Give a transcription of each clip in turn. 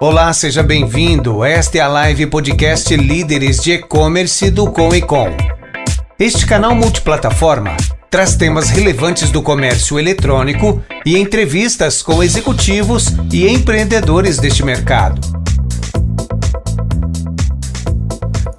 Olá, seja bem-vindo. Esta é a live podcast Líderes de E-Commerce do Com e Com. Este canal multiplataforma traz temas relevantes do comércio eletrônico e entrevistas com executivos e empreendedores deste mercado.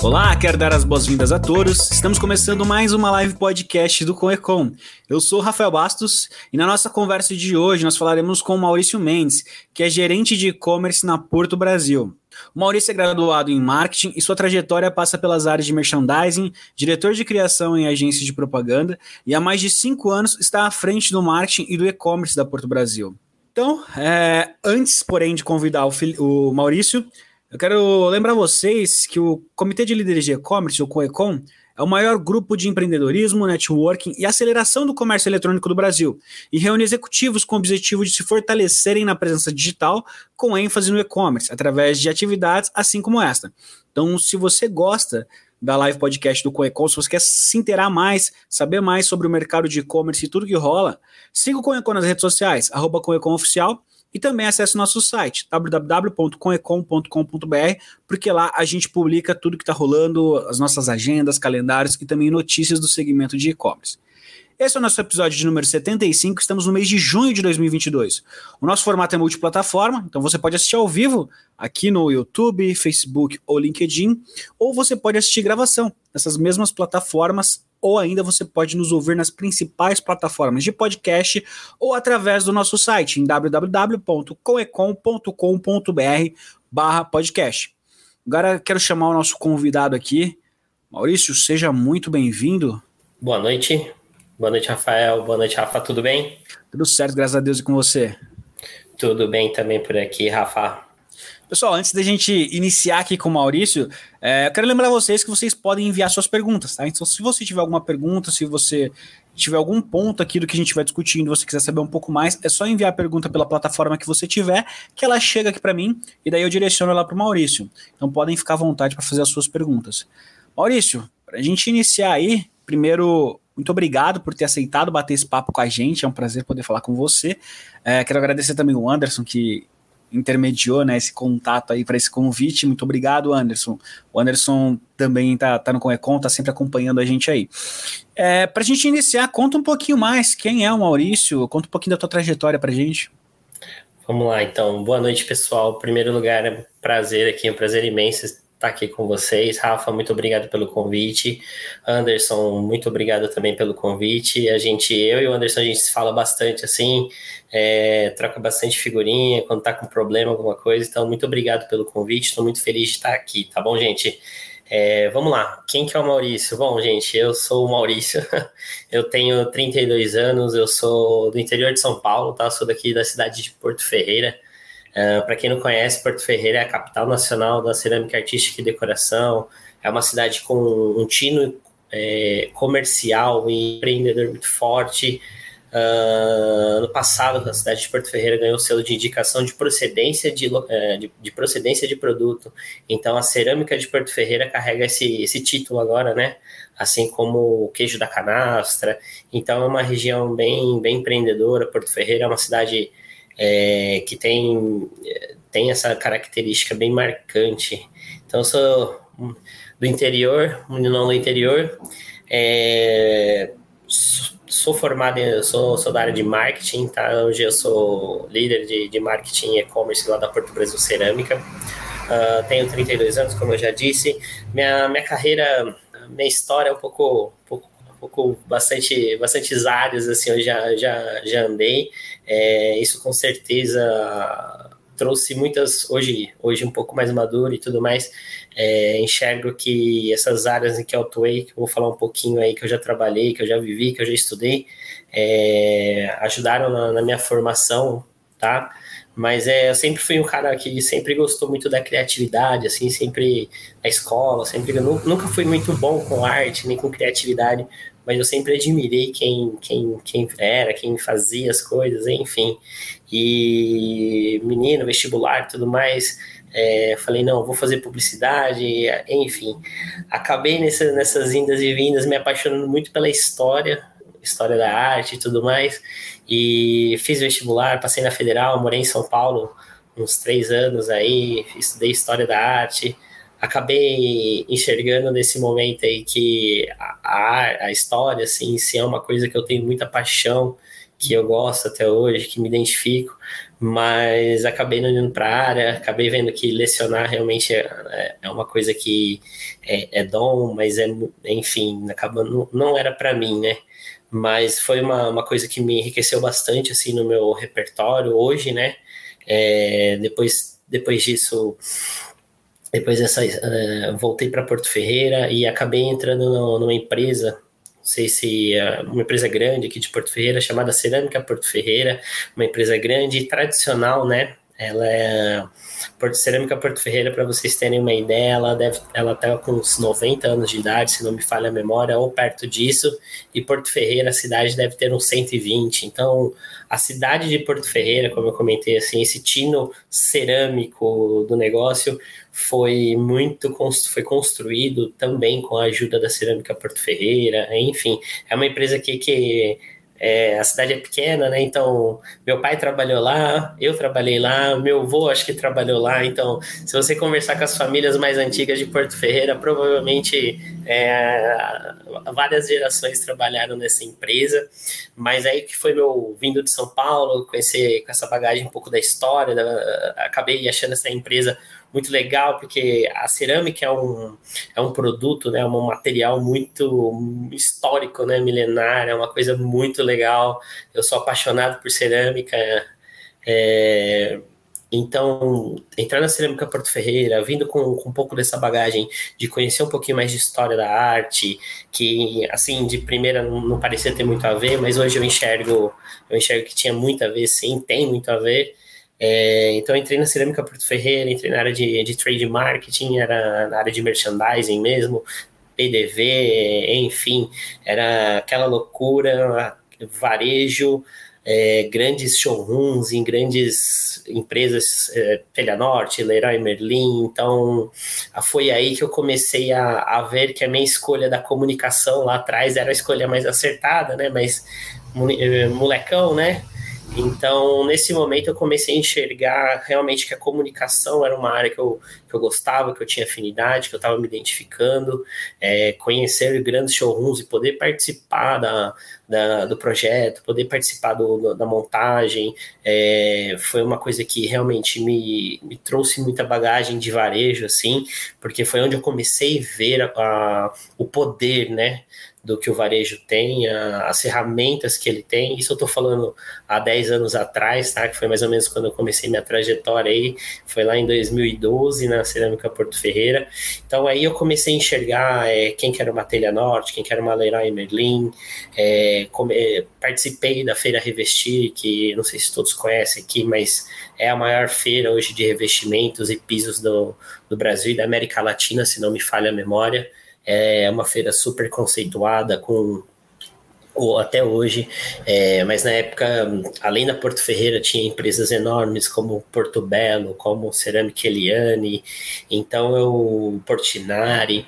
Olá, quero dar as boas-vindas a todos. Estamos começando mais uma live podcast do Coecom. Eu sou Rafael Bastos e na nossa conversa de hoje nós falaremos com Maurício Mendes, que é gerente de e-commerce na Porto Brasil. O Maurício é graduado em marketing e sua trajetória passa pelas áreas de merchandising, diretor de criação em agências de propaganda e há mais de cinco anos está à frente do marketing e do e-commerce da Porto Brasil. Então, é, antes, porém, de convidar o, o Maurício, eu quero lembrar vocês que o Comitê de Líderes de E-Commerce, o COECOM, é o maior grupo de empreendedorismo, networking e aceleração do comércio eletrônico do Brasil e reúne executivos com o objetivo de se fortalecerem na presença digital com ênfase no e-commerce, através de atividades assim como esta. Então, se você gosta da live podcast do Coecom, se você quer se inteirar mais, saber mais sobre o mercado de e-commerce e tudo que rola, siga o Coecom nas redes sociais, arroba Coecom Oficial, e também acesse nosso site www.conecom.com.br, porque lá a gente publica tudo que está rolando, as nossas agendas, calendários e também notícias do segmento de e-commerce. Esse é o nosso episódio de número 75, estamos no mês de junho de 2022. O nosso formato é multiplataforma, então você pode assistir ao vivo aqui no YouTube, Facebook ou LinkedIn, ou você pode assistir gravação nessas mesmas plataformas ou ainda você pode nos ouvir nas principais plataformas de podcast ou através do nosso site em www.coecom.com.br barra podcast. Agora quero chamar o nosso convidado aqui. Maurício, seja muito bem-vindo. Boa noite. Boa noite, Rafael. Boa noite, Rafa. Tudo bem? Tudo certo, graças a Deus e com você. Tudo bem também por aqui, Rafa. Pessoal, antes da gente iniciar aqui com o Maurício, é, eu quero lembrar vocês que vocês podem enviar suas perguntas, tá? Então, se você tiver alguma pergunta, se você tiver algum ponto aqui do que a gente vai discutindo, você quiser saber um pouco mais, é só enviar a pergunta pela plataforma que você tiver, que ela chega aqui para mim e daí eu direciono ela para o Maurício. Então, podem ficar à vontade para fazer as suas perguntas. Maurício, para a gente iniciar aí, primeiro, muito obrigado por ter aceitado bater esse papo com a gente. É um prazer poder falar com você. É, quero agradecer também o Anderson, que intermediou né, esse contato aí para esse convite. Muito obrigado, Anderson. O Anderson também está tá no Conecon, está sempre acompanhando a gente aí. É, para a gente iniciar, conta um pouquinho mais quem é o Maurício, conta um pouquinho da tua trajetória para a gente. Vamos lá, então. Boa noite, pessoal. Em primeiro lugar, é um prazer aqui, é um prazer imenso estar aqui com vocês. Rafa, muito obrigado pelo convite. Anderson, muito obrigado também pelo convite. A gente, eu e o Anderson, a gente se fala bastante assim, é, troca bastante figurinha quando tá com problema, alguma coisa. Então, muito obrigado pelo convite. Estou muito feliz de estar aqui, tá bom, gente? É, vamos lá, quem que é o Maurício? Bom, gente, eu sou o Maurício, eu tenho 32 anos, eu sou do interior de São Paulo, tá? Sou daqui da cidade de Porto Ferreira. Uh, Para quem não conhece, Porto Ferreira é a capital nacional da cerâmica artística e decoração. É uma cidade com um tino é, comercial e empreendedor muito forte. Uh, no passado, a cidade de Porto Ferreira ganhou o selo de indicação de procedência de, uh, de, de, procedência de produto. Então, a cerâmica de Porto Ferreira carrega esse, esse título agora, né? Assim como o queijo da canastra. Então, é uma região bem, bem empreendedora. Porto Ferreira é uma cidade é, que tem, tem essa característica bem marcante. Então, eu sou do interior, menino do interior, é, sou formado, sou, sou da área de marketing, tá? Hoje eu sou líder de, de marketing e-commerce lá da Porto Brasil Cerâmica. Uh, tenho 32 anos, como eu já disse. Minha, minha carreira, minha história é um pouco, um pouco pouco, bastante, bastantes áreas, assim, eu já, já, já andei. É, isso com certeza trouxe muitas, hoje, hoje um pouco mais maduro e tudo mais, é, enxergo que essas áreas em que eu atuei, que eu vou falar um pouquinho aí, que eu já trabalhei, que eu já vivi, que eu já estudei, é, ajudaram na, na minha formação, tá? Mas é, eu sempre fui um cara que sempre gostou muito da criatividade, assim, sempre na escola, sempre nunca fui muito bom com arte nem com criatividade, mas eu sempre admirei quem, quem, quem era, quem fazia as coisas, enfim. E menino, vestibular e tudo mais, é, falei, não, vou fazer publicidade, enfim. Acabei nessa, nessas indas e vindas me apaixonando muito pela história, história da arte e tudo mais. E fiz vestibular, passei na Federal, morei em São Paulo uns três anos aí, estudei História da Arte, acabei enxergando nesse momento aí que a, a, história, assim, é uma coisa que eu tenho muita paixão, que eu gosto até hoje, que me identifico, mas acabei não indo para a área, acabei vendo que lecionar realmente é, é, é uma coisa que é, é, dom, mas é, enfim, acaba, não, não era para mim, né? Mas foi uma, uma coisa que me enriqueceu bastante, assim, no meu repertório hoje, né? É, depois, depois disso, depois dessa, uh, voltei para Porto Ferreira e acabei entrando no, numa empresa sei se é uma empresa grande aqui de Porto Ferreira chamada Cerâmica Porto Ferreira, uma empresa grande e tradicional, né? Ela é Porto Cerâmica Porto Ferreira, para vocês terem uma ideia, ela deve, ela tá com uns 90 anos de idade, se não me falha a memória, ou perto disso. E Porto Ferreira, a cidade deve ter uns 120. Então, a cidade de Porto Ferreira, como eu comentei, assim, esse tino cerâmico do negócio foi muito foi construído também com a ajuda da Cerâmica Porto Ferreira. Enfim, é uma empresa que, que é, a cidade é pequena, né? Então, meu pai trabalhou lá, eu trabalhei lá, meu avô acho que trabalhou lá. Então, se você conversar com as famílias mais antigas de Porto Ferreira, provavelmente é, várias gerações trabalharam nessa empresa. Mas aí que foi meu vindo de São Paulo, conhecer com essa bagagem um pouco da história, da, acabei achando essa empresa muito legal, porque a cerâmica é um, é um produto, né, um material muito histórico, né, milenar, é uma coisa muito legal. Eu sou apaixonado por cerâmica. É, então, entrar na Cerâmica Porto Ferreira, vindo com, com, um pouco dessa bagagem de conhecer um pouquinho mais de história da arte, que, assim, de primeira não, não parecia ter muito a ver, mas hoje eu enxergo, eu enxergo que tinha muito a ver, sim, tem muito a ver. É, então entrei na Cerâmica Porto Ferreira, entrei na área de, de trade marketing, era na área de merchandising mesmo, PDV, enfim, era aquela loucura, varejo, é, grandes showrooms em grandes empresas, é, Telha Norte, Leroy Merlin, então foi aí que eu comecei a, a ver que a minha escolha da comunicação lá atrás era a escolha mais acertada, né, mas é, molecão, né, então, nesse momento, eu comecei a enxergar realmente que a comunicação era uma área que eu, que eu gostava, que eu tinha afinidade, que eu estava me identificando, é, conhecer grandes showrooms e poder participar da, da do projeto, poder participar do, do, da montagem, é, foi uma coisa que realmente me, me trouxe muita bagagem de varejo, assim, porque foi onde eu comecei a ver a, a, o poder, né, do que o varejo tem, a, as ferramentas que ele tem. Isso eu estou falando há 10 anos atrás, tá? Que foi mais ou menos quando eu comecei minha trajetória aí, foi lá em 2012 na Cerâmica Porto Ferreira. Então aí eu comecei a enxergar é, quem que era uma Telha Norte, quem que era uma Leroy Merlin, é, come, participei da Feira Revestir, que não sei se todos conhecem aqui, mas é a maior feira hoje de revestimentos e pisos do, do Brasil e da América Latina, se não me falha a memória. É uma feira super conceituada, com até hoje, é, mas na época, além da Porto Ferreira, tinha empresas enormes como Porto Belo, como Cerâmica Eliane, então eu, Portinari,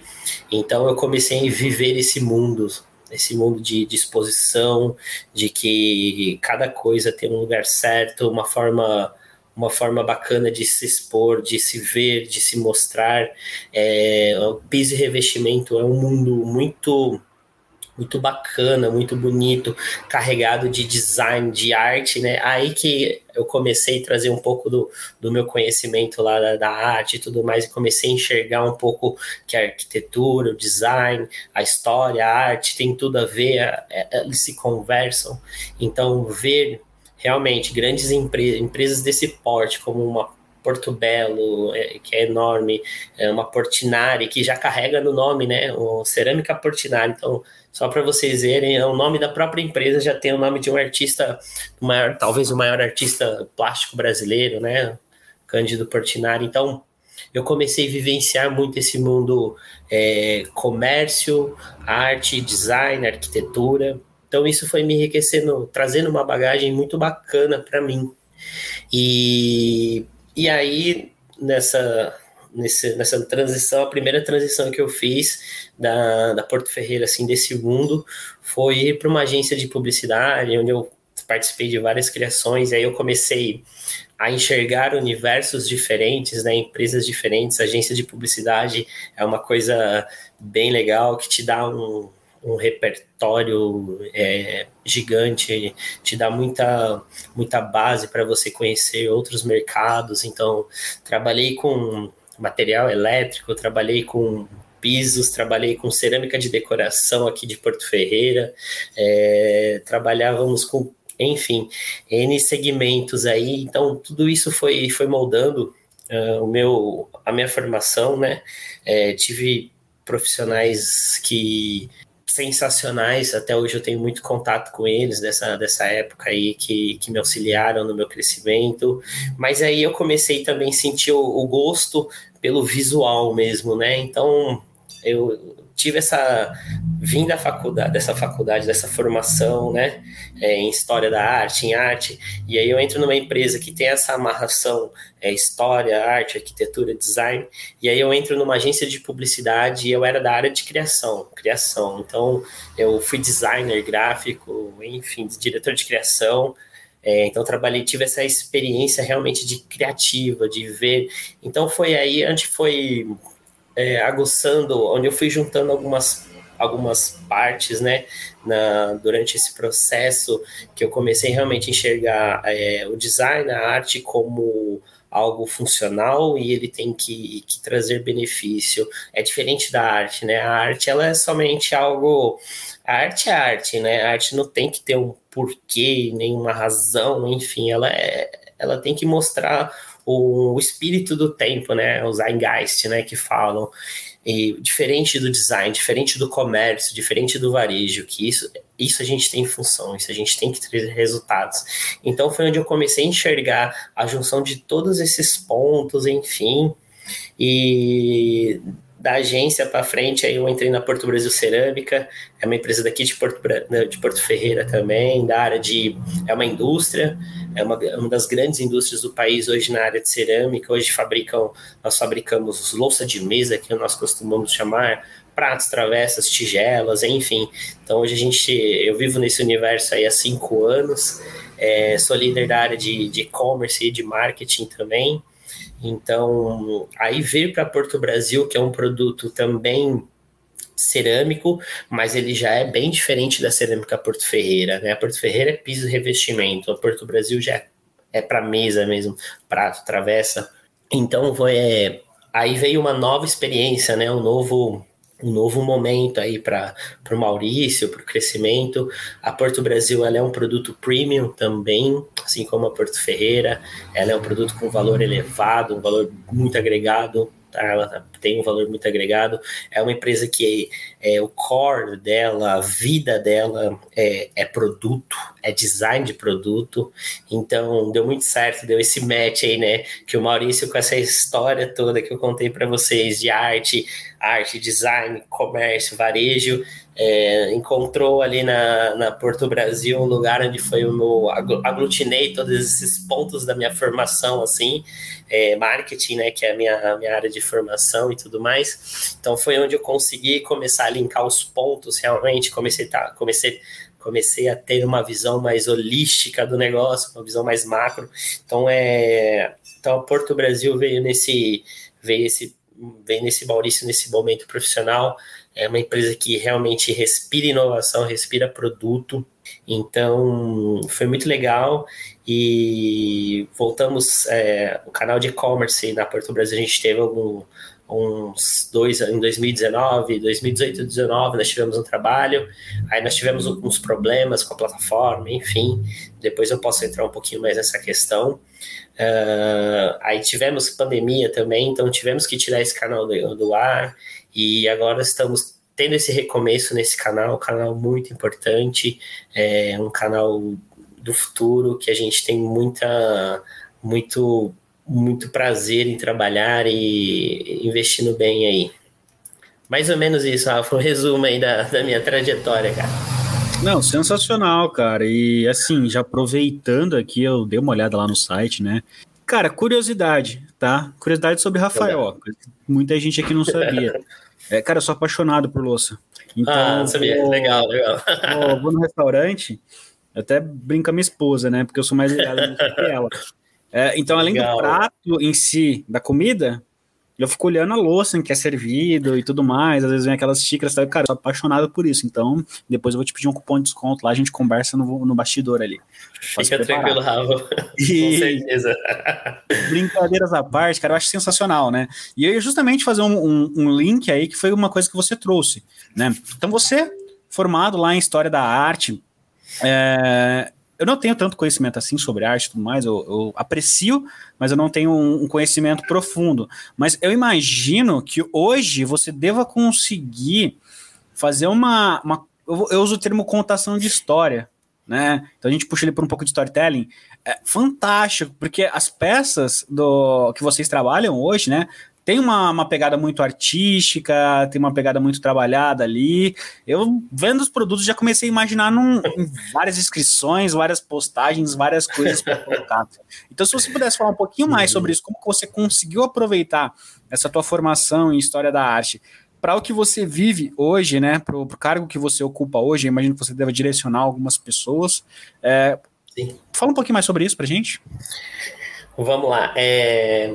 então eu comecei a viver esse mundo, esse mundo de disposição, de que cada coisa tem um lugar certo, uma forma uma forma bacana de se expor, de se ver, de se mostrar. É, piso e revestimento é um mundo muito muito bacana, muito bonito, carregado de design, de arte, né? Aí que eu comecei a trazer um pouco do, do meu conhecimento lá da, da, arte e tudo mais, e comecei a enxergar um pouco que a arquitetura, o design, a história, a arte tem tudo a ver, é, é, eles se conversam. Então, ver realmente grandes empre empresas desse porte, como uma Porto Belo, é, que é enorme, é uma Portinari, que já carrega no nome, né? O Cerâmica Portinari. Então, só para vocês verem, é o nome da própria empresa já tem o nome de um artista, maior, talvez o maior artista plástico brasileiro, né? Cândido Portinari. Então, eu comecei a vivenciar muito esse mundo é, comércio, arte, design, arquitetura. Então isso foi me enriquecendo, trazendo uma bagagem muito bacana para mim. E, e aí, nessa, nesse, nessa transição, a primeira transição que eu fiz da, da Porto Ferreira, assim, desse mundo, foi ir para uma agência de publicidade, onde eu participei de várias criações, e aí eu comecei a enxergar universos diferentes, né, empresas diferentes, agência de publicidade é uma coisa bem legal que te dá um, um repertório é, gigante, te dá muita, muita base para você conhecer outros mercados. Então, trabalhei com material elétrico, trabalhei com pisos, trabalhei com cerâmica de decoração aqui de Porto Ferreira, é, trabalhávamos com, enfim, N segmentos aí, então tudo isso foi, foi moldando uh, o meu, a minha formação, né? É, tive profissionais que sensacionais, até hoje eu tenho muito contato com eles dessa, dessa época aí que, que me auxiliaram no meu crescimento, mas aí eu comecei também a sentir o, o gosto pelo visual mesmo, né? Então eu tive essa vim da faculdade, dessa faculdade, dessa formação, né, é, em história da arte, em arte, e aí eu entro numa empresa que tem essa amarração é, história, arte, arquitetura, design, e aí eu entro numa agência de publicidade e eu era da área de criação, criação, então eu fui designer gráfico, enfim, diretor de criação, é, então trabalhei, tive essa experiência realmente de criativa, de ver. Então foi aí onde foi é, aguçando, onde eu fui juntando algumas algumas partes, né, na, durante esse processo que eu comecei realmente a enxergar é, o design, a arte como algo funcional e ele tem que, que, trazer benefício. É diferente da arte, né? A arte ela é somente algo. A arte é arte, né? A arte não tem que ter um porquê, nenhuma razão, enfim, ela é, ela tem que mostrar o, o espírito do tempo, né? Os Zeitgeist, né? Que falam. E diferente do design, diferente do comércio, diferente do varejo, que isso, isso a gente tem função, isso a gente tem que ter resultados. Então foi onde eu comecei a enxergar a junção de todos esses pontos, enfim, e da agência para frente, aí eu entrei na Porto Brasil Cerâmica, é uma empresa daqui de Porto, né, de Porto Ferreira também, da área de. é uma indústria, é uma, uma das grandes indústrias do país hoje na área de cerâmica. Hoje fabricam, nós fabricamos louça de mesa, que nós costumamos chamar, pratos, travessas, tigelas, enfim. Então hoje a gente, eu vivo nesse universo aí há cinco anos, é, sou líder da área de e-commerce e de marketing também. Então, aí veio para Porto Brasil, que é um produto também cerâmico, mas ele já é bem diferente da cerâmica Porto Ferreira, né? A Porto Ferreira é piso e revestimento, a Porto Brasil já é para mesa mesmo, prato, travessa. Então, foi, é, aí veio uma nova experiência, né? Um novo um novo momento aí para o Maurício, para o crescimento. A Porto Brasil ela é um produto premium também, assim como a Porto Ferreira. Ela é um produto com valor elevado, um valor muito agregado? Ela tem um valor muito agregado. É uma empresa que é, o core dela, a vida dela é, é, produto, é design de produto. Então deu muito certo, deu esse match aí, né? Que o Maurício, com essa história toda que eu contei para vocês de arte, arte, design, comércio, varejo, é, encontrou ali na, na Porto Brasil um lugar onde foi o meu aglutinei todos esses pontos da minha formação assim é, marketing né que é a minha, a minha área de formação e tudo mais. Então foi onde eu consegui começar a linkar os pontos realmente. Comecei tá, comecei comecei a ter uma visão mais holística do negócio uma visão mais macro. Então é então a Porto Brasil veio nesse veio esse veio nesse Maurício nesse momento profissional é uma empresa que realmente respira inovação, respira produto. Então, foi muito legal. E voltamos, é, o canal de e-commerce na Porto Brasil, a gente teve algum, uns dois em 2019, 2018 e 2019 nós tivemos um trabalho, aí nós tivemos uns problemas com a plataforma, enfim, depois eu posso entrar um pouquinho mais nessa questão. Uh, aí tivemos pandemia também, então tivemos que tirar esse canal do, do ar, e agora estamos tendo esse recomeço nesse canal, um canal muito importante, é um canal do futuro que a gente tem muita, muito, muito prazer em trabalhar e investindo bem aí. Mais ou menos isso, Rafa, um resumo aí da, da minha trajetória, cara. Não, sensacional, cara. E assim, já aproveitando aqui, eu dei uma olhada lá no site, né? Cara, curiosidade, tá? Curiosidade sobre Rafael. Muita gente aqui não sabia. É, cara, eu sou apaixonado por louça. Então, ah, sabia. Vou, legal, legal. Vou, vou, no restaurante até brinco com a minha esposa, né? Porque eu sou mais ligado que ela. É, então, além Legal. do prato em si, da comida, eu fico olhando a louça em que é servido e tudo mais. Às vezes vem aquelas xícaras? Cara, eu sou apaixonado por isso. Então, depois eu vou te pedir um cupom de desconto lá, a gente conversa no, no bastidor ali. Fica tranquilo, Rafa. E... Com certeza. Brincadeiras à parte, cara, eu acho sensacional, né? E eu ia justamente fazer um, um, um link aí que foi uma coisa que você trouxe, né? Então, você, formado lá em História da Arte, é, eu não tenho tanto conhecimento assim sobre arte e tudo mais, eu, eu aprecio, mas eu não tenho um, um, conhecimento profundo. Mas eu imagino que hoje você deva conseguir fazer uma. uma eu, eu uso o termo contação de história, né? Então a gente puxa ele por um pouco de storytelling. É fantástico, porque as peças do que vocês trabalham hoje, né? Tem uma, uma pegada muito artística, tem uma pegada muito trabalhada ali. Eu, vendo os produtos, já comecei a imaginar num, em várias inscrições, várias postagens, várias coisas para colocar. Então, se você pudesse falar um pouquinho mais sobre isso, como que você conseguiu aproveitar essa tua formação em História da Arte para o que você vive hoje, né, para o cargo que você ocupa hoje, imagino que você deve direcionar algumas pessoas. É, fala um pouquinho mais sobre isso para gente. Vamos lá. É,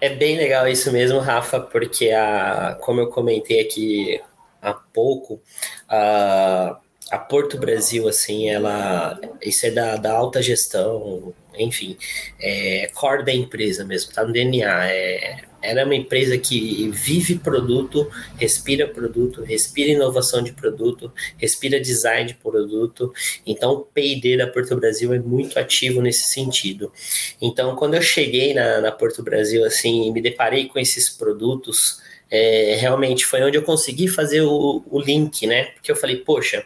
é bem legal isso mesmo, Rafa, porque a, como eu comentei aqui há pouco, a, a Porto Brasil, assim, ela. Isso é da, da alta gestão, enfim, é core da empresa mesmo, tá no DNA. É, ela é uma empresa que vive produto, respira produto, respira inovação de produto, respira design de produto. Então, o P&D da Porto Brasil é muito ativo nesse sentido. Então, quando eu cheguei na, na Porto Brasil, assim, me deparei com esses produtos, é, realmente foi onde eu consegui fazer o, o link, né? Porque eu falei, poxa,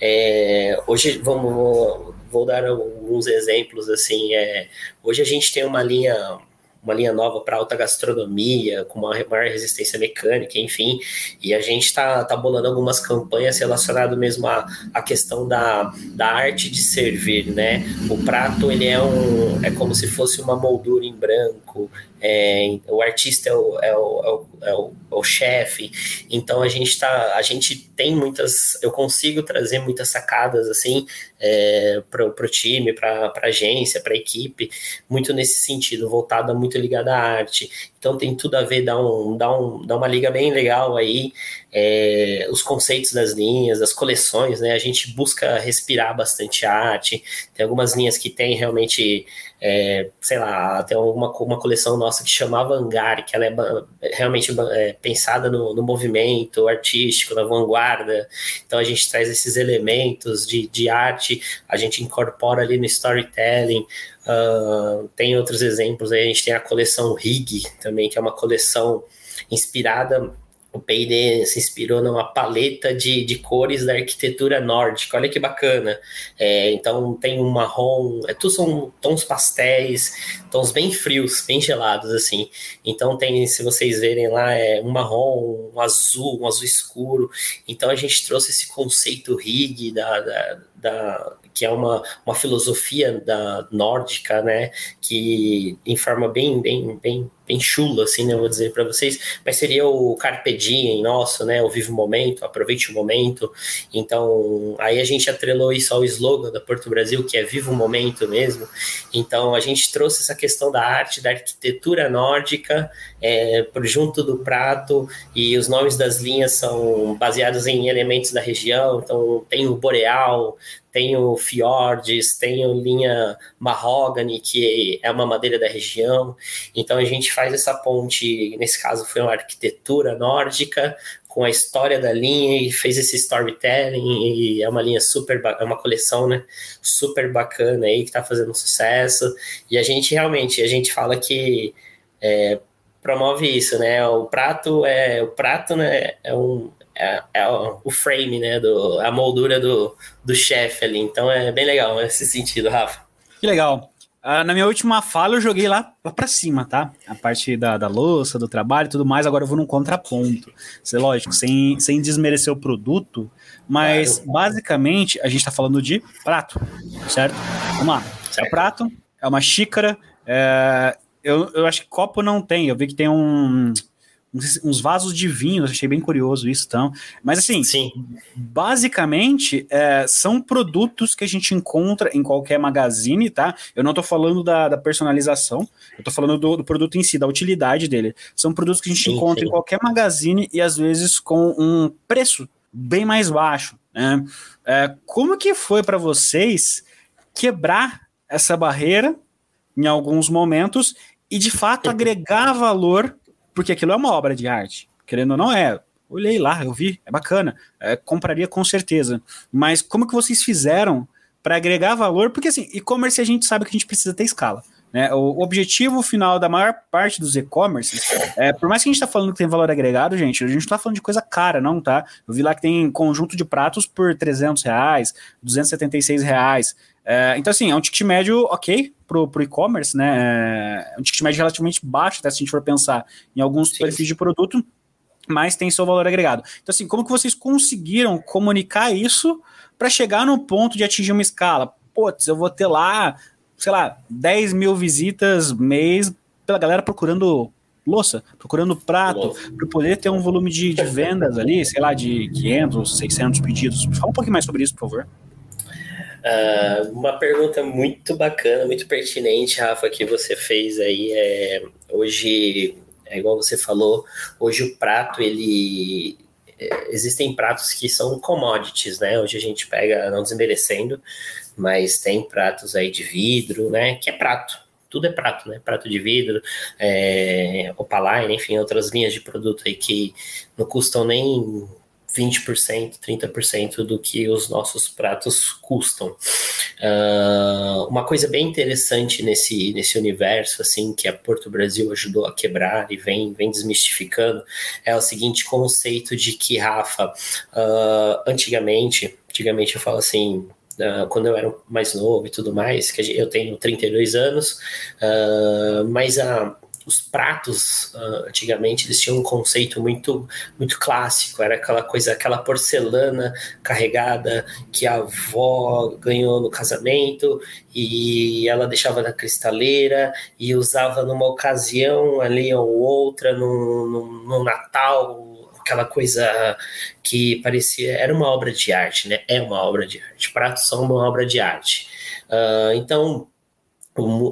é, hoje vamos vou, vou, dar alguns exemplos assim. É, hoje a gente tem uma linha uma linha nova para alta gastronomia, com uma maior resistência mecânica, enfim. E a gente está tá bolando algumas campanhas relacionadas mesmo à, à questão da, da arte de servir, né? O prato, ele é um... é como se fosse uma moldura em branco, é, o artista é o, é o, é o, é o, é o chefe, então a gente tá, a gente tem muitas, eu consigo trazer muitas sacadas assim é, para o time, para a agência, para a equipe, muito nesse sentido, voltada muito ligada à arte. Então tem tudo a ver, dá, um, dá, um, dá uma liga bem legal aí, é, os conceitos das linhas, das coleções, né? A gente busca respirar bastante arte, tem algumas linhas que tem realmente é, sei lá, tem uma, uma coleção nossa que chamava Hangar, que ela é realmente é, pensada no, no, movimento artístico, na vanguarda. Então a gente traz esses elementos de, de arte, a gente incorpora ali no storytelling. Uh, tem outros exemplos aí, a gente tem a coleção Rig também, que é uma coleção inspirada o P&D se inspirou numa paleta de, de cores da arquitetura nórdica, olha que bacana. É, então tem um marrom, é, tudo são tons pastéis, tons bem frios, bem gelados assim. Então tem, se vocês verem lá, é um marrom, um azul, um azul escuro. Então a gente trouxe esse conceito rig da, da, da que é uma, uma filosofia da nórdica, né, que em forma bem, bem, bem bem chula, assim, né? Vou dizer para vocês, mas seria o Carpe Diem nosso, né? O Vive o Momento, aproveite o momento. Então, aí a gente atrelou isso ao slogan da Porto Brasil, que é Viva o Momento mesmo. Então, a gente trouxe essa questão da arte, da arquitetura nórdica, é, por junto do prato, e os nomes das linhas são baseados em elementos da região. Então, tem o Boreal, tenho Fjords, tenho linha Mahogany, que é uma madeira da região. Então a gente faz essa ponte, nesse caso foi uma arquitetura nórdica, com a história da linha e fez esse storytelling e é uma linha super, é uma coleção, né, super bacana aí que tá fazendo sucesso e a gente realmente, a gente fala que é, promove isso, né, o prato é, o prato, né, é um, é, é o frame, né? Do, a moldura do, do chefe ali. Então é bem legal nesse sentido, Rafa. Que legal. Uh, na minha última fala, eu joguei lá, lá pra cima, tá? A parte da, da louça, do trabalho e tudo mais. Agora eu vou num contraponto. Isso é lógico, sem, sem desmerecer o produto, mas claro. basicamente a gente tá falando de prato, certo? Vamos lá. Certo. É prato, é uma xícara. É, eu, eu acho que copo não tem. Eu vi que tem um uns vasos de vinho, achei bem curioso isso, então. Mas assim, Sim. basicamente é, são produtos que a gente encontra em qualquer magazine, tá? Eu não tô falando da, da personalização, eu tô falando do, do, produto em si, da utilidade dele. São produtos que a gente sim, encontra sim. em qualquer magazine e às vezes com um preço bem mais baixo, né? É, como que foi para vocês quebrar essa barreira em alguns momentos e de fato agregar valor porque aquilo é uma obra de arte. Querendo ou não é. Olhei lá, eu vi, é bacana. É, compraria com certeza. Mas como que vocês fizeram para agregar valor? Porque assim, e-commerce a gente sabe que a gente precisa ter escala. Né? O objetivo final da maior parte dos e-commerces, é, por mais que a gente está falando que tem valor agregado, gente, a gente não está falando de coisa cara, não, tá? Eu vi lá que tem conjunto de pratos por 300 reais, 276 reais. É, então, assim, é um ticket médio ok pro, pro e-commerce, né? É um ticket médio relativamente baixo, até se a gente for pensar em alguns sim, perfis de produto, mas tem seu valor agregado. Então, assim, como que vocês conseguiram comunicar isso para chegar no ponto de atingir uma escala? Putz, eu vou ter lá, sei lá, 10 mil visitas mês pela galera procurando louça, procurando prato, para poder ter um volume de, de vendas ali, sei lá, de 500, 600 pedidos. Fala um pouquinho mais sobre isso, por favor. Uh, uma pergunta muito bacana, muito pertinente, Rafa, que você fez aí. É, hoje, é igual você falou, hoje o prato, ele. É, existem pratos que são commodities, né? Hoje a gente pega, não desmerecendo, mas tem pratos aí de vidro, né? Que é prato, tudo é prato, né? Prato de vidro, é, opaline, enfim, outras linhas de produto aí que não custam nem 20%, 30% do que os nossos pratos custam. Uh, uma coisa bem interessante nesse, nesse universo, assim, que a Porto Brasil ajudou a quebrar e vem, vem desmistificando, é o seguinte conceito de que, Rafa, uh, antigamente, antigamente eu falo assim, Uh, quando eu era mais novo e tudo mais, que eu tenho 32 anos, uh, mas a, os pratos uh, antigamente eles tinham um conceito muito muito clássico. Era aquela coisa aquela porcelana carregada que a avó ganhou no casamento e ela deixava na cristaleira e usava numa ocasião ali ou outra no, no, no Natal aquela coisa que parecia era uma obra de arte né? É uma obra de arte. Pratos são uma obra de arte. Uh, então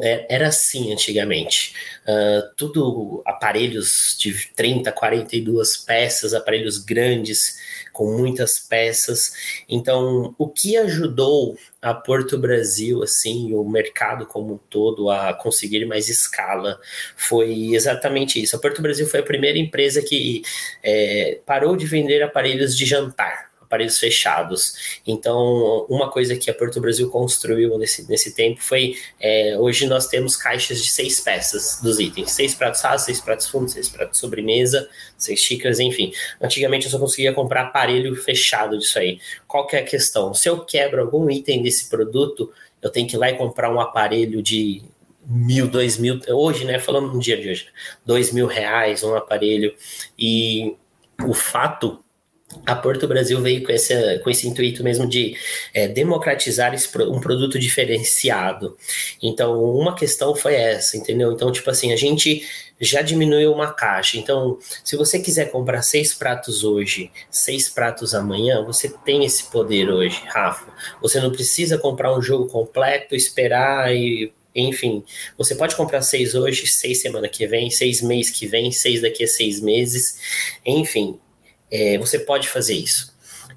é, era assim antigamente. Uh, tudo aparelhos de 30, 42 peças, aparelhos grandes, com muitas peças. Então, o que ajudou a Porto Brasil, assim, o mercado como um todo, a conseguir mais escala, foi exatamente isso. A Porto Brasil foi a primeira empresa que é, parou de vender aparelhos de jantar aparelhos fechados. Então, uma coisa que a Porto Brasil construiu nesse, nesse tempo foi: é, hoje nós temos caixas de seis peças dos itens: seis pratos rasos, seis pratos fundos, seis pratos sobremesa, seis xícaras, enfim. Antigamente eu só conseguia comprar aparelho fechado disso aí. Qual que é a questão? Se eu quebro algum item desse produto, eu tenho que ir lá e comprar um aparelho de mil, dois mil, hoje, né, falando no dia de hoje, dois mil reais um aparelho, e o fato a Porto Brasil veio com esse, com esse intuito mesmo de é, democratizar esse, um produto diferenciado. Então, uma questão foi essa, entendeu? Então, tipo assim, a gente já diminuiu uma caixa. Então, se você quiser comprar seis pratos hoje, seis pratos amanhã, você tem esse poder hoje, Rafa. Você não precisa comprar um jogo completo, esperar e enfim, você pode comprar seis hoje, seis semana que vem, seis mês que vem, seis daqui a seis meses. Enfim, é, você pode fazer isso.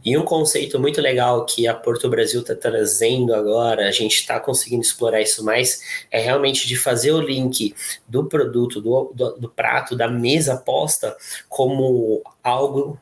E um conceito muito legal que a Porto Brasil está trazendo agora, a gente está conseguindo explorar isso mais, é realmente de fazer o link do produto, do, do, do prato, da mesa posta, como algo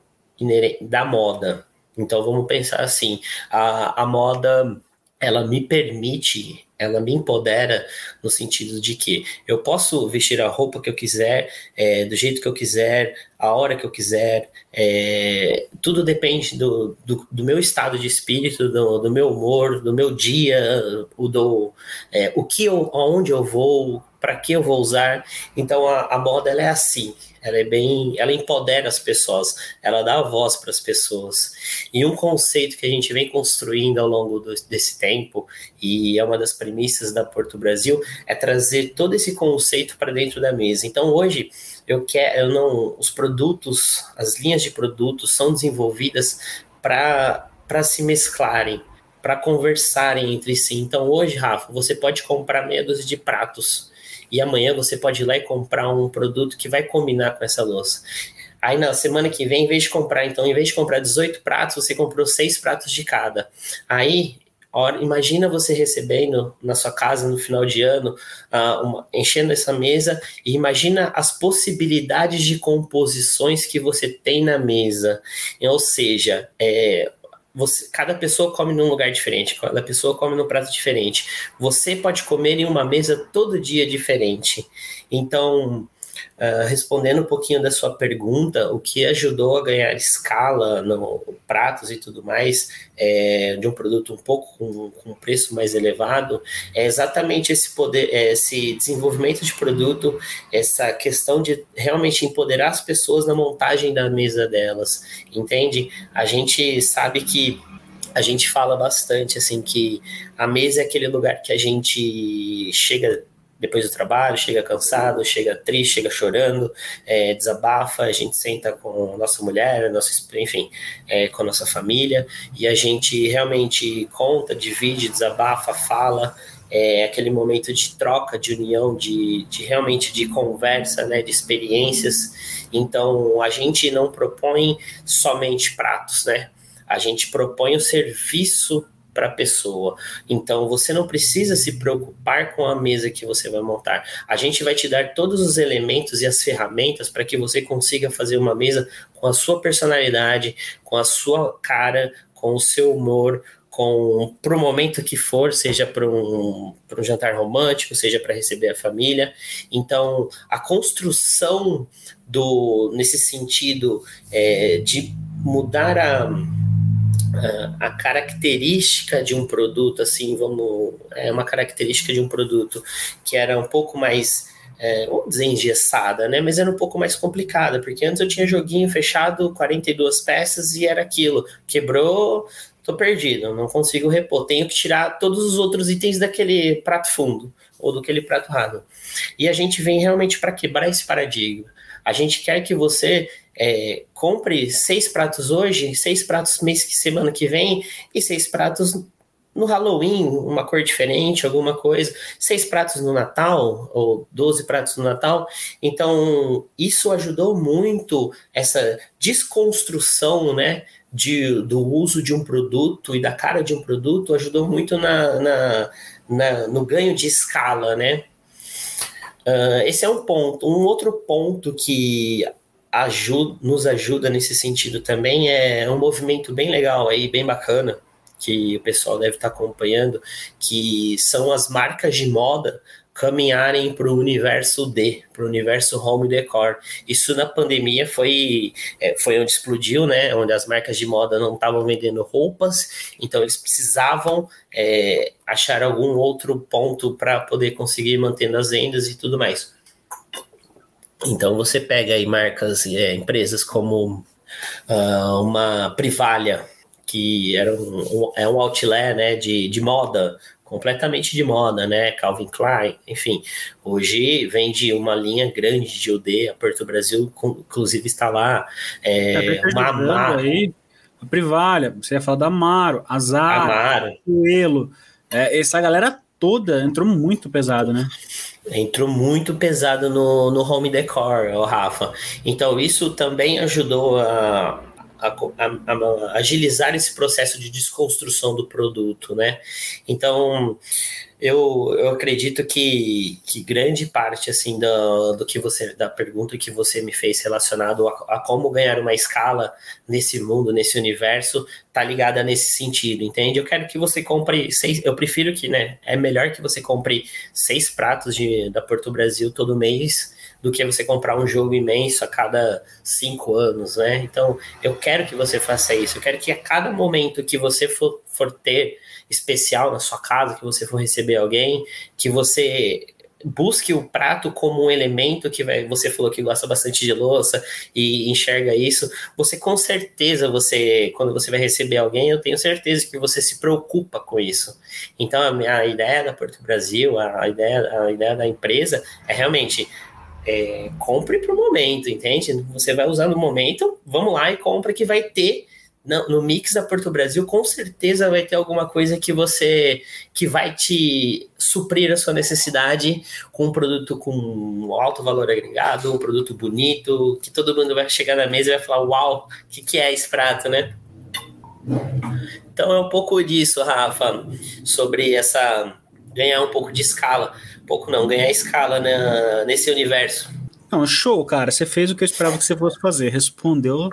da moda. Então vamos pensar assim: a, a moda ela me permite ela me empodera no sentido de que eu posso vestir a roupa que eu quiser, é, do jeito que eu quiser, a hora que eu quiser, é, tudo depende do, do, do, meu estado de espírito, do, do, meu humor, do meu dia, o, do, é, o que eu, aonde eu vou, para que eu vou usar. Então a, a moda ela é assim, ela é bem, ela empodera as pessoas, ela dá voz para as pessoas. E um conceito que a gente vem construindo ao longo do, desse tempo, e é uma das premissas da Porto Brasil, é trazer todo esse conceito para dentro da mesa. Então hoje eu quero, eu não, os produtos, as linhas de produtos são desenvolvidas para se mesclarem, para conversarem entre si. Então hoje, Rafa, você pode comprar dúzia de pratos e amanhã você pode ir lá e comprar um produto que vai combinar com essa louça. Aí na semana que vem, em vez de comprar, então, em vez de comprar 18 pratos, você comprou seis pratos de cada. Aí imagina você recebendo na sua casa no final de ano, uh, uma, enchendo essa mesa, e imagina as possibilidades de composições que você tem na mesa. Ou seja, é, você, cada pessoa come num lugar diferente, cada pessoa come num prato diferente. Você pode comer em uma mesa todo dia diferente. Então, Uh, respondendo um pouquinho da sua pergunta, o que ajudou a ganhar escala no pratos e tudo mais é, de um produto um pouco com, com preço mais elevado é exatamente esse poder, é, esse desenvolvimento de produto, essa questão de realmente empoderar as pessoas na montagem da mesa delas, entende? A gente sabe que a gente fala bastante assim que a mesa é aquele lugar que a gente chega depois do trabalho, chega cansado, chega triste, chega chorando, é, desabafa, a gente senta com nossa mulher, nossa, enfim, é, com a nossa família, e a gente realmente conta, divide, desabafa, fala, é aquele momento de troca, de união, de, de realmente de conversa, né, de experiências. Então, a gente não propõe somente pratos, né? A gente propõe o serviço para a pessoa. Então você não precisa se preocupar com a mesa que você vai montar. A gente vai te dar todos os elementos e as ferramentas para que você consiga fazer uma mesa com a sua personalidade, com a sua cara, com o seu humor, com para o momento que for, seja para um, um jantar romântico, seja para receber a família. Então, a construção do nesse sentido é, de mudar a a característica de um produto, assim, vamos, é uma característica de um produto que era um pouco mais, é, vamos dizer, engessada, né? Mas era um pouco mais complicada, porque antes eu tinha joguinho fechado, 42 peças e era aquilo. Quebrou, tô perdido, não consigo repor. Tenho que tirar todos os outros itens daquele prato fundo ou daquele prato raro. E a gente vem realmente para quebrar esse paradigma. A gente quer que você é, compre seis pratos hoje, seis pratos mês que semana que vem e seis pratos no Halloween, uma cor diferente, alguma coisa, seis pratos no Natal ou 12 pratos no Natal. Então, isso ajudou muito essa desconstrução, né, de, do uso de um produto e da cara de um produto, ajudou muito na, na, na no ganho de escala, né? Uh, esse é um ponto. Um outro ponto que ajuda, nos ajuda nesse sentido também é um movimento bem legal aí, bem bacana, que o pessoal deve estar acompanhando, que são as marcas de moda caminharem para o universo D, para o universo home decor. Isso na pandemia foi, é, foi onde explodiu, né? Onde as marcas de moda não estavam vendendo roupas, então eles precisavam é, achar algum outro ponto para poder conseguir mantendo as vendas e tudo mais. Então você pega aí marcas, é, empresas como uh, uma Privalha, que era um, um, é um outlet né, de, de moda, completamente de moda, né? Calvin Klein, enfim. Hoje vende uma linha grande de UD, a Porto Brasil, inclusive está lá. É, tá uma Amaro. Aí, a Privalha, você ia falar da Amaro, Azar, Coelho. É, essa galera toda entrou muito pesado, né? Entrou muito pesado no, no home decor, o Rafa. Então isso também ajudou a, a, a, a, agilizar esse processo de desconstrução do produto, né? Então eu, eu acredito que, que grande parte assim do, do que você da pergunta que você me fez relacionado a, a como ganhar uma escala nesse mundo, nesse universo, tá ligada nesse sentido, entende? Eu quero que você compre seis, eu prefiro que, né, é melhor que você compre seis pratos de, da Porto Brasil todo mês do que você comprar um jogo imenso a cada cinco anos, né? Então, eu quero que você faça isso. Eu quero que a cada momento que você for, for ter especial na sua casa, que você for receber alguém, que você busque o prato como um elemento que vai, você falou que gosta bastante de louça e enxerga isso, você com certeza você quando você vai receber alguém, eu tenho certeza que você se preocupa com isso. Então a, a ideia da Porto Brasil, a, a, ideia a ideia da empresa é realmente é, compre para o momento, entende? Você vai usar no momento, vamos lá e compra que vai ter no, no mix da Porto Brasil, com certeza vai ter alguma coisa que você que vai te suprir a sua necessidade com um produto com alto valor agregado, um produto bonito, que todo mundo vai chegar na mesa e vai falar: Uau, o que, que é esse prato, né? Então é um pouco disso, Rafa, sobre essa ganhar um pouco de escala, um pouco não, ganhar escala na, nesse universo. Não, show, cara. Você fez o que eu esperava que você fosse fazer. Respondeu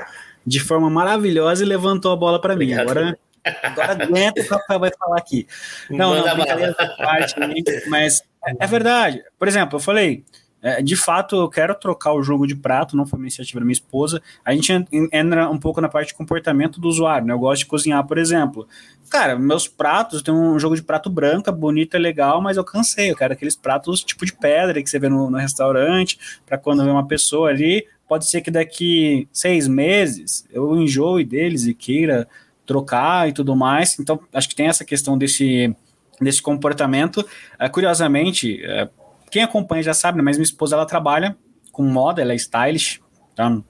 de forma maravilhosa e levantou a bola para mim. Agora, agora aguenta o que o Rafael vai falar aqui. Não, Manda não, brincadeira parte, mas é, é, verdade. Por exemplo, eu falei, é, de fato, eu quero trocar o jogo de prato, não foi uma iniciativa da minha esposa. A gente entra um pouco na parte de comportamento do usuário, né? Eu gosto de cozinhar, por exemplo. Cara, meus pratos, tem um jogo de prato branco, bonito, é legal, mas eu cansei. Eu quero aqueles pratos tipo de pedra que você vê no, no restaurante, para quando vê uma pessoa ali, pode ser que daqui seis meses eu enjoe deles e queira trocar e tudo mais. Então, acho que tem essa questão desse, desse comportamento. É, curiosamente, é, quem acompanha já sabe, né, mas minha esposa ela trabalha com moda, ela é stylish, tá?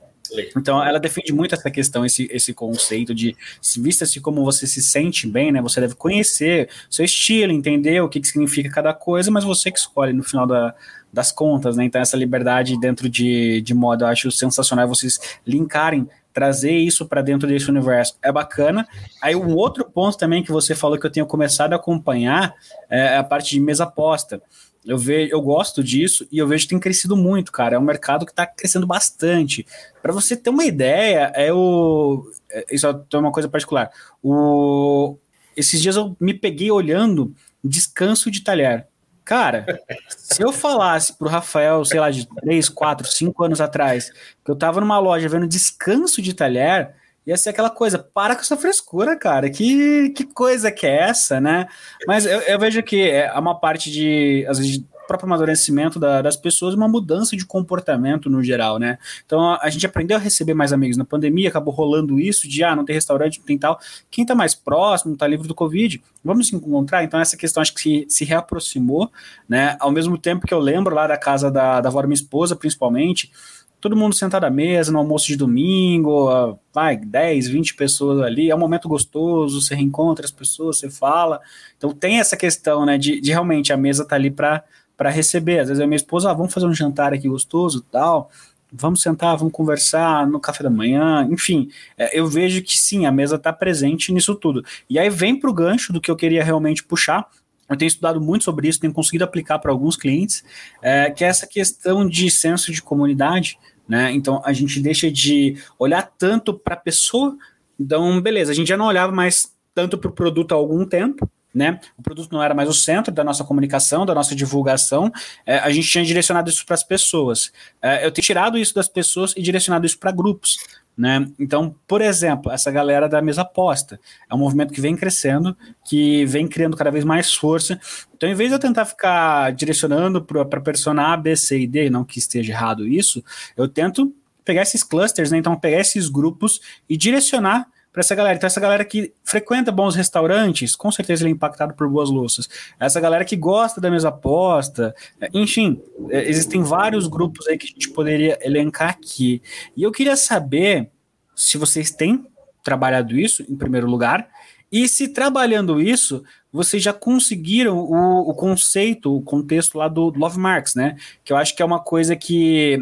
Então, ela defende muito essa questão, esse, esse conceito de vista-se como você se sente bem, né? Você deve conhecer seu estilo, entender o que, que significa cada coisa, mas você que escolhe no final da, das contas, né? Então, essa liberdade dentro de, de moda, eu acho sensacional vocês linkarem, trazer isso para dentro desse universo. É bacana. Aí, um outro ponto também que você falou que eu tenho começado a acompanhar é a parte de mesa aposta. Eu vejo, eu gosto disso e eu vejo que tem crescido muito, cara. É um mercado que está crescendo bastante. Para você ter uma ideia, é o isso é uma coisa particular. O esses dias eu me peguei olhando descanso de talher. Cara, se eu falasse pro Rafael, sei lá, de 3, 4, 5 anos atrás, que eu tava numa loja vendo descanso de talher, ia ser aquela coisa, para com essa frescura, cara, que, que coisa que é essa, né? Mas eu, eu vejo que é uma parte de, às vezes, próprio amadurecimento da, das pessoas, uma mudança de comportamento no geral, né? Então a, a, gente aprendeu a receber mais amigos. Na pandemia acabou rolando isso de ah, não tem restaurante, não tem tal. Quem tá mais próximo, tá livre do Covid, vamos se encontrar. Então essa questão acho que se, se reaproximou, né? Ao mesmo tempo que eu lembro lá da casa da, da avó da minha esposa, principalmente todo mundo sentado à mesa no almoço de domingo, vai, 10, 20 pessoas ali, é um momento gostoso, você reencontra as pessoas, você fala. Então tem essa questão, né, de, de realmente a mesa tá ali para receber. Às vezes a minha esposa, ah, vamos fazer um jantar aqui gostoso, tal. Vamos sentar, vamos conversar no café da manhã, enfim, é, eu vejo que sim, a mesa está presente nisso tudo. E aí vem para o gancho do que eu queria realmente puxar, eu tenho estudado muito sobre isso, tenho conseguido aplicar para alguns clientes, é, que é essa questão de senso de comunidade, né? Então a gente deixa de olhar tanto para a pessoa, então beleza, a gente já não olhava mais tanto para o produto há algum tempo, né? O produto não era mais o centro da nossa comunicação, da nossa divulgação. É, a gente tinha direcionado isso para as pessoas. É, eu tenho tirado isso das pessoas e direcionado isso para grupos. Né? Então, por exemplo, essa galera da mesa aposta é um movimento que vem crescendo, que vem criando cada vez mais força. Então, em vez de eu tentar ficar direcionando para persona A, B, C e D, não que esteja errado isso, eu tento pegar esses clusters, né? então pegar esses grupos e direcionar para essa galera. Então, essa galera que frequenta bons restaurantes, com certeza ele é impactado por boas louças. Essa galera que gosta da mesa aposta, enfim, é, existem vários grupos aí que a gente poderia elencar aqui. E eu queria saber se vocês têm trabalhado isso, em primeiro lugar, e se trabalhando isso, vocês já conseguiram o, o conceito, o contexto lá do Love Marks, né? Que eu acho que é uma coisa que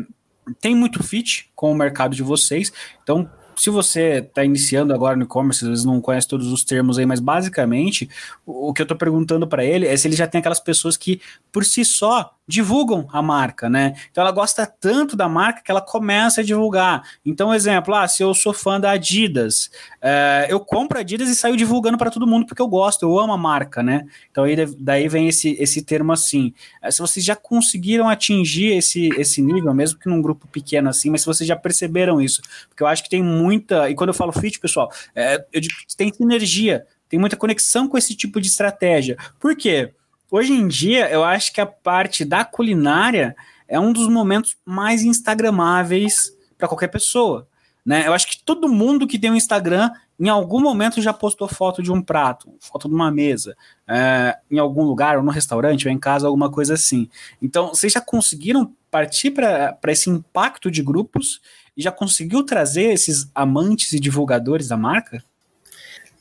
tem muito fit com o mercado de vocês. Então, se você está iniciando agora no e-commerce, às vezes não conhece todos os termos aí, mas basicamente o, que eu estou perguntando para ele é se ele já tem aquelas pessoas que por si só divulgam a marca, né? Então ela gosta tanto da marca que ela começa a divulgar. Então, exemplo, ah, se eu sou fã da Adidas, é, eu compro Adidas e saio divulgando para todo mundo porque eu gosto, eu amo a marca, né? Então aí, daí vem esse, esse termo assim. É, se vocês já conseguiram atingir esse, esse nível, mesmo que num grupo pequeno assim, mas se vocês já perceberam isso, porque eu acho que tem muita, e quando eu falo fit, pessoal, é, eu digo, tem sinergia, tem muita conexão com esse tipo de estratégia. Por quê? Hoje em dia, eu acho que a parte da culinária é um dos momentos mais instagramáveis para qualquer pessoa. Né? Eu acho que todo mundo que tem um Instagram, em algum momento já postou foto de um prato, foto de uma mesa, é, em algum lugar, ou no restaurante, ou em casa, alguma coisa assim. Então, vocês já conseguiram partir para esse impacto de grupos e já conseguiu trazer esses amantes e divulgadores da marca?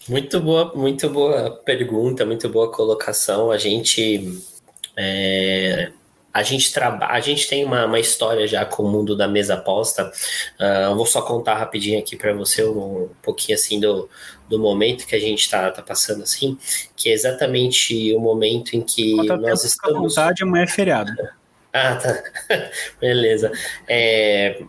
Muito boa, muito boa pergunta, muito boa colocação. A gente é, a gente trabalha, a gente tem uma, uma, história já com o mundo da mesa aposta. Uh, vou só contar rapidinho aqui para você um, um, pouquinho assim do, do momento que a gente está tá passando assim, que é exatamente o momento em que Conta nós estamos. vontade, amanhã é feriado. Ah, tá. Beleza. É,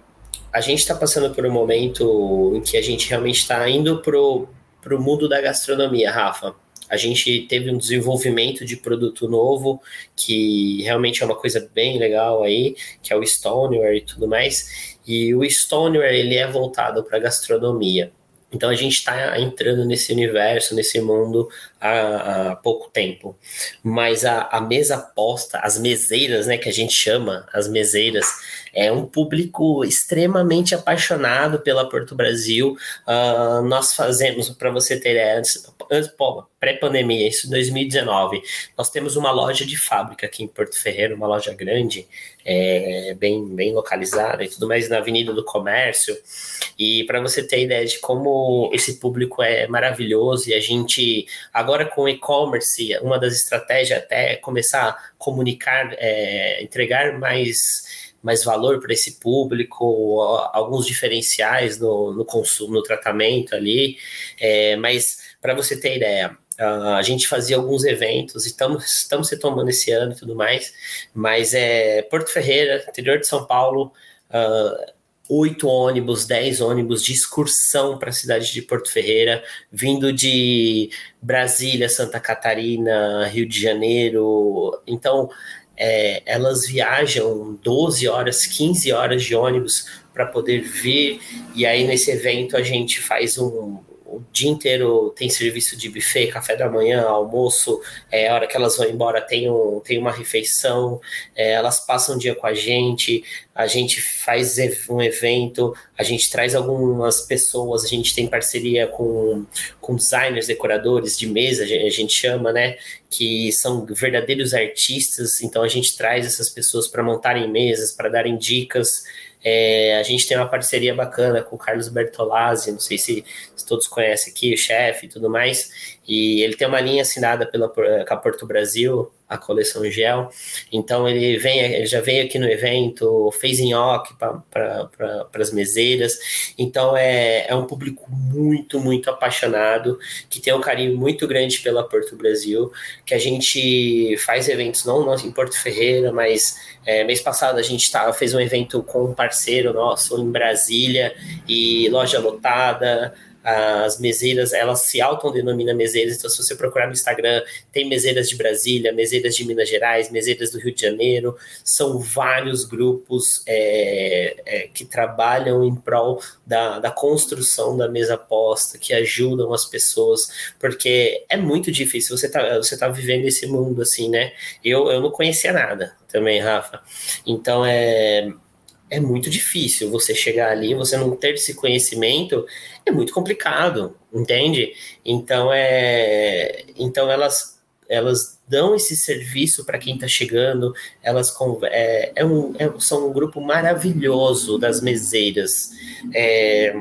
a gente está passando por um momento em que a gente realmente está indo pro para o mundo da gastronomia, Rafa. A gente teve um desenvolvimento de produto novo, que realmente é uma coisa bem legal aí, que é o Stoneware e tudo mais. E o Stoneware, ele é voltado para gastronomia. Então a gente está entrando nesse universo, nesse mundo há, há pouco tempo. Mas a, a, mesa posta, as meseiras, né, que a gente chama, as meseiras, é um público extremamente apaixonado pela Porto Brasil. Uh, nós fazemos, para você ter antes, antes pré-pandemia, isso em 2019, nós temos uma loja de fábrica aqui em Porto Ferreira, uma loja grande, é, bem, bem localizada e tudo mais na Avenida do Comércio. E para você ter ideia de como esse público é maravilhoso e a gente agora com e-commerce, uma das estratégias até é começar a comunicar, é, entregar mais mais valor para esse público, alguns diferenciais no, no consumo, no tratamento ali, é, mas para você ter ideia, a gente fazia alguns eventos e estamos, estamos retomando esse ano e tudo mais, mas é Porto Ferreira, interior de São Paulo, uh, oito ônibus, dez ônibus de excursão para a cidade de Porto Ferreira, vindo de Brasília, Santa Catarina, Rio de Janeiro. Então, é, elas viajam 12 horas, 15 horas de ônibus para poder vir. E aí, nesse evento, a gente faz um, o dia inteiro tem serviço de buffet, café da manhã, almoço, é, a hora que elas vão embora tem, um, tem uma refeição, é, elas passam o dia com a gente, a gente faz um evento, a gente traz algumas pessoas, a gente tem parceria com, com designers, decoradores de mesa, a gente chama, né, que são verdadeiros artistas, então a gente traz essas pessoas para montarem mesas, para darem dicas, é, a gente tem uma parceria bacana com o Carlos Bertolazzi, não sei se, se todos conhecem aqui, o chefe e tudo mais. E ele tem uma linha assinada pela com a Porto Brasil, a coleção Gel. Então ele vem, ele já veio aqui no evento, fez nhoque para as meseiras. Então é, é um público muito, muito apaixonado, que tem um carinho muito grande pela Porto Brasil, que a gente faz eventos não, não em Porto Ferreira, mas é, mês passado a gente tá, fez um evento com um parceiro nosso em Brasília e loja lotada as meseiras, elas se autodenominam meseiras, então se você procurar no Instagram, tem meseiras de Brasília, meseiras de Minas Gerais, meseiras do Rio de Janeiro, são vários grupos é, é, que trabalham em prol da, da construção da mesa posta, que ajudam as pessoas, porque é muito difícil, você tá, você tá vivendo esse mundo assim, né? Eu, eu não conhecia nada também, Rafa, então é é muito difícil você chegar ali, você não ter esse conhecimento, é muito complicado, entende? Então é, então elas elas dão esse serviço para quem está chegando, elas é, é um, é, são um grupo maravilhoso das meseiras, é,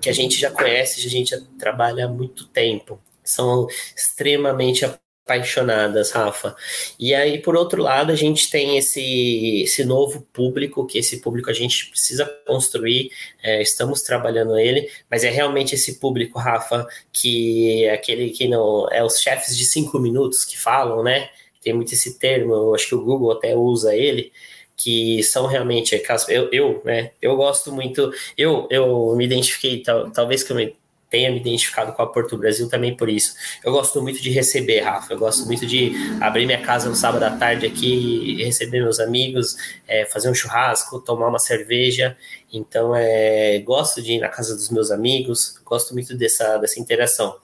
que a gente já conhece, a gente já trabalha há muito tempo. São extremamente apaixonadas, Rafa. E aí, por outro lado, a gente tem esse, esse novo público, que esse público a gente precisa construir, é, estamos trabalhando ele, mas é realmente esse público, Rafa, que é aquele que não é os chefes de cinco minutos que falam, né? Tem muito esse termo, eu acho que o Google até usa ele, que são realmente eu, eu né eu gosto muito eu eu me identifiquei tal, talvez que eu me tenha me identificado com a Porto Brasil também por isso. Eu gosto muito de receber, Rafa. Eu gosto muito de abrir minha casa no sábado à tarde aqui, receber meus amigos, é, fazer um churrasco, tomar uma cerveja. Então, é, gosto de ir na casa dos meus amigos, gosto muito dessa, dessa interação.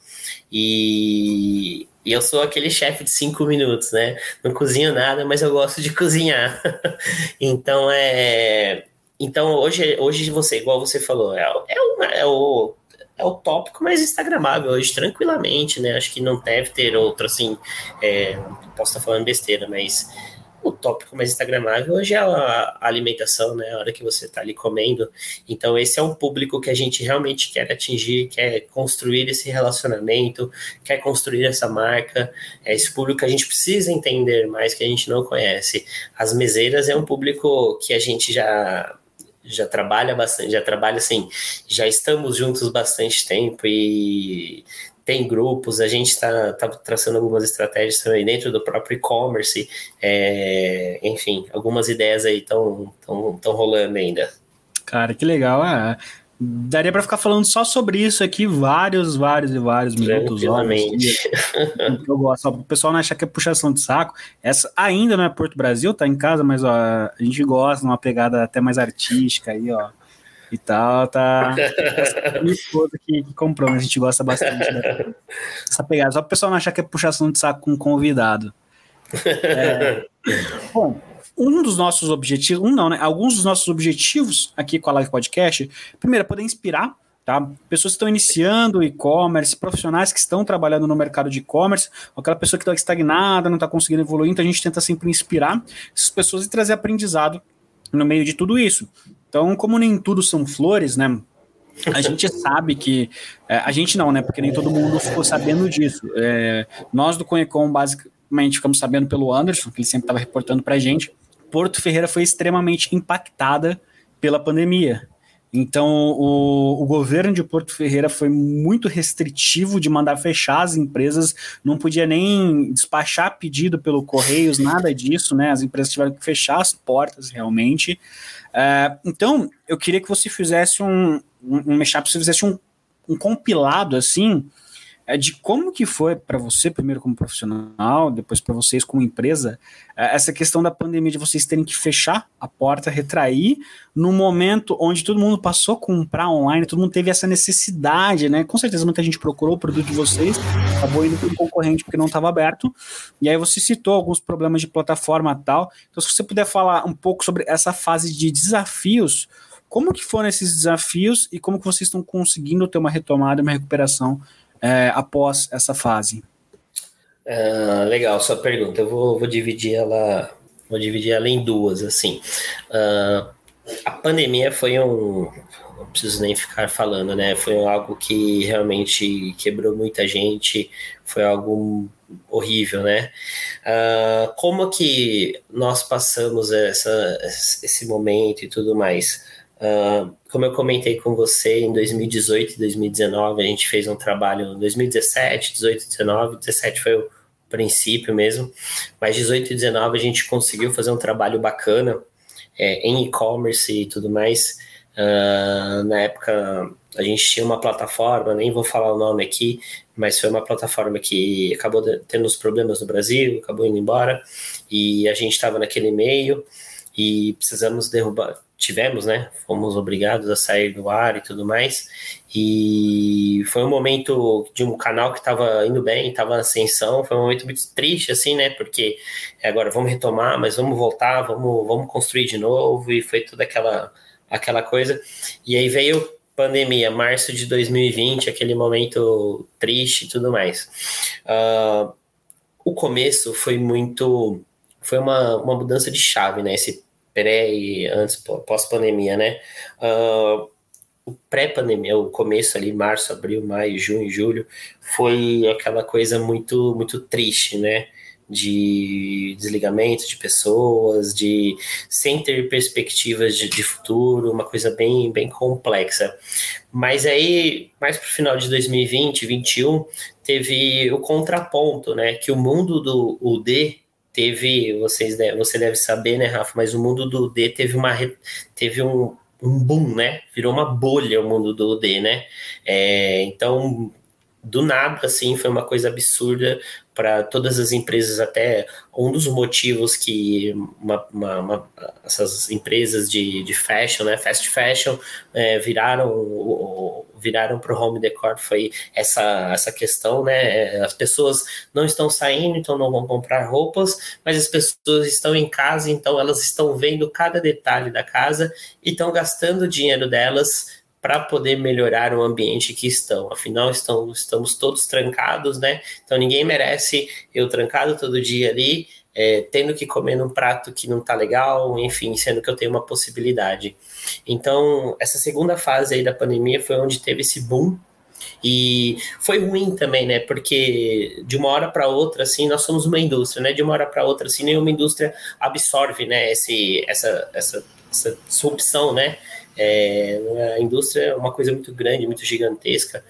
E E eu sou aquele chefe de cinco minutos, né? Não cozinho nada, mas eu gosto de cozinhar. então é. Então hoje, hoje você, igual você falou, é, é, uma, é o é o tópico mais instagramável hoje, tranquilamente, né? Acho que não deve ter outro, assim, é, posso estar falando besteira, mas o tópico mais instagramável hoje é a, alimentação, né? A hora que você está ali comendo. Então, esse é um público que a gente realmente quer atingir, quer construir esse relacionamento, quer construir essa marca. É esse público que a gente precisa entender mais, que a gente não conhece. As meseiras é um público que a gente já já trabalha bastante, já trabalha assim, já estamos juntos bastante tempo e tem grupos, a gente está tá traçando algumas estratégias também dentro do próprio e-commerce, é, enfim, algumas ideias aí estão rolando ainda. Cara, que legal. Ah, daria para ficar falando só sobre isso aqui vários, vários e vários minutos. Horas, eu gosto. o pessoal não acha que é puxação de saco. Essa ainda não é Porto Brasil, tá em casa, mas ó, a gente gosta de uma pegada até mais artística aí, ó e tal, tá. Esposa que, que comprou, mas a gente gosta bastante dessa pegada. Só para o pessoal não achar que é puxação de saco com um convidado. É, bom, um dos nossos objetivos, um não, né? Alguns dos nossos objetivos aqui com a Live Podcast, primeiro, é poder inspirar Tá? Pessoas que estão iniciando e-commerce, profissionais que estão trabalhando no mercado de e-commerce, aquela pessoa que está estagnada, não está conseguindo evoluir, então a gente tenta sempre inspirar essas pessoas e trazer aprendizado no meio de tudo isso. Então, como nem tudo são flores, né? A gente sabe que. É, a gente não, né? Porque nem todo mundo ficou sabendo disso. É, nós do Conecom, basicamente, ficamos sabendo pelo Anderson, que ele sempre estava reportando para a gente. Porto Ferreira foi extremamente impactada pela pandemia. Então, o, o, governo de Porto Ferreira foi muito restritivo de mandar fechar as empresas, não podia nem despachar pedido pelo Correios, nada disso, né? As empresas tiveram que fechar as portas realmente. Uh, então, eu queria que você fizesse um, um, um mashup, você fizesse um, um compilado assim é de como que foi para você, primeiro como profissional, depois para vocês como empresa, é, essa questão da pandemia de vocês terem que fechar a porta, retrair, no momento onde todo mundo passou a comprar online, todo mundo teve essa necessidade, né? Com certeza muita gente procurou o produto de vocês, acabou indo para um concorrente porque não estava aberto, e aí você citou alguns problemas de plataforma tal. Então, se você puder falar um pouco sobre essa fase de desafios, como que foram esses desafios e como que vocês estão conseguindo ter uma retomada, uma recuperação é, após essa fase? Uh, legal, sua pergunta. Eu vou, vou, dividir ela, vou dividir ela em duas, assim. Uh, a pandemia foi um, não preciso nem ficar falando, né? Foi algo que realmente quebrou muita gente, foi algo horrível, né? Uh, como que nós passamos essa, esse momento e tudo mais? Uh, como eu comentei com você, em 2018 e 2019 a gente fez um trabalho, 2017, 18, 19, 17 foi o princípio mesmo, mas 18 e 19 a gente conseguiu fazer um trabalho bacana é, em e-commerce e tudo mais. Uh, na época a gente tinha uma plataforma, nem vou falar o nome aqui, mas foi uma plataforma que acabou tendo os problemas no Brasil, acabou indo embora, e a gente estava naquele meio e precisamos derrubar, tivemos, né? Fomos obrigados a sair do ar e tudo mais. E foi um momento de um canal que estava indo bem, estava em ascensão. Foi um momento muito triste, assim, né? Porque agora vamos retomar, mas vamos voltar, vamos, vamos construir de novo. E foi toda aquela, aquela coisa. E aí veio pandemia, março de 2020, aquele momento triste e tudo mais. Uh, o começo foi muito. Foi uma, uma mudança de chave, né? Esse pré e antes, pós-pandemia, né? Uh, o pré-pandemia, o começo ali, março, abril, maio, junho, julho, foi aquela coisa muito, muito triste, né? De desligamento de pessoas, de sem ter perspectivas de, de futuro, uma coisa bem, bem complexa. Mas aí, mais para o final de 2020, 2021, teve o contraponto, né? Que o mundo do UD teve, vocês você deve saber, né, Rafa, mas o mundo do D teve uma teve um, um boom, né? Virou uma bolha o mundo do D, né? É, então do nada, assim, foi uma coisa absurda para todas as empresas, até um dos motivos que uma, uma, uma, essas empresas de, de fashion, né, fast fashion, é, viraram viraram para o home decor foi essa, essa questão, né, as pessoas não estão saindo, então não vão comprar roupas, mas as pessoas estão em casa, então elas estão vendo cada detalhe da casa e estão gastando o dinheiro delas para poder melhorar o ambiente que estão. Afinal, estão, estamos todos trancados, né? Então ninguém merece eu trancado todo dia ali, é, tendo que comer num prato que não tá legal, enfim, sendo que eu tenho uma possibilidade. Então, essa segunda fase aí da pandemia foi onde teve esse boom e foi ruim também, né? Porque de uma hora para outra, assim, nós somos uma indústria, né? De uma hora para outra, assim, nenhuma indústria absorve, né? Esse, essa, essa, essa disrupção, né? É, a indústria é uma coisa muito grande, muito gigantesca,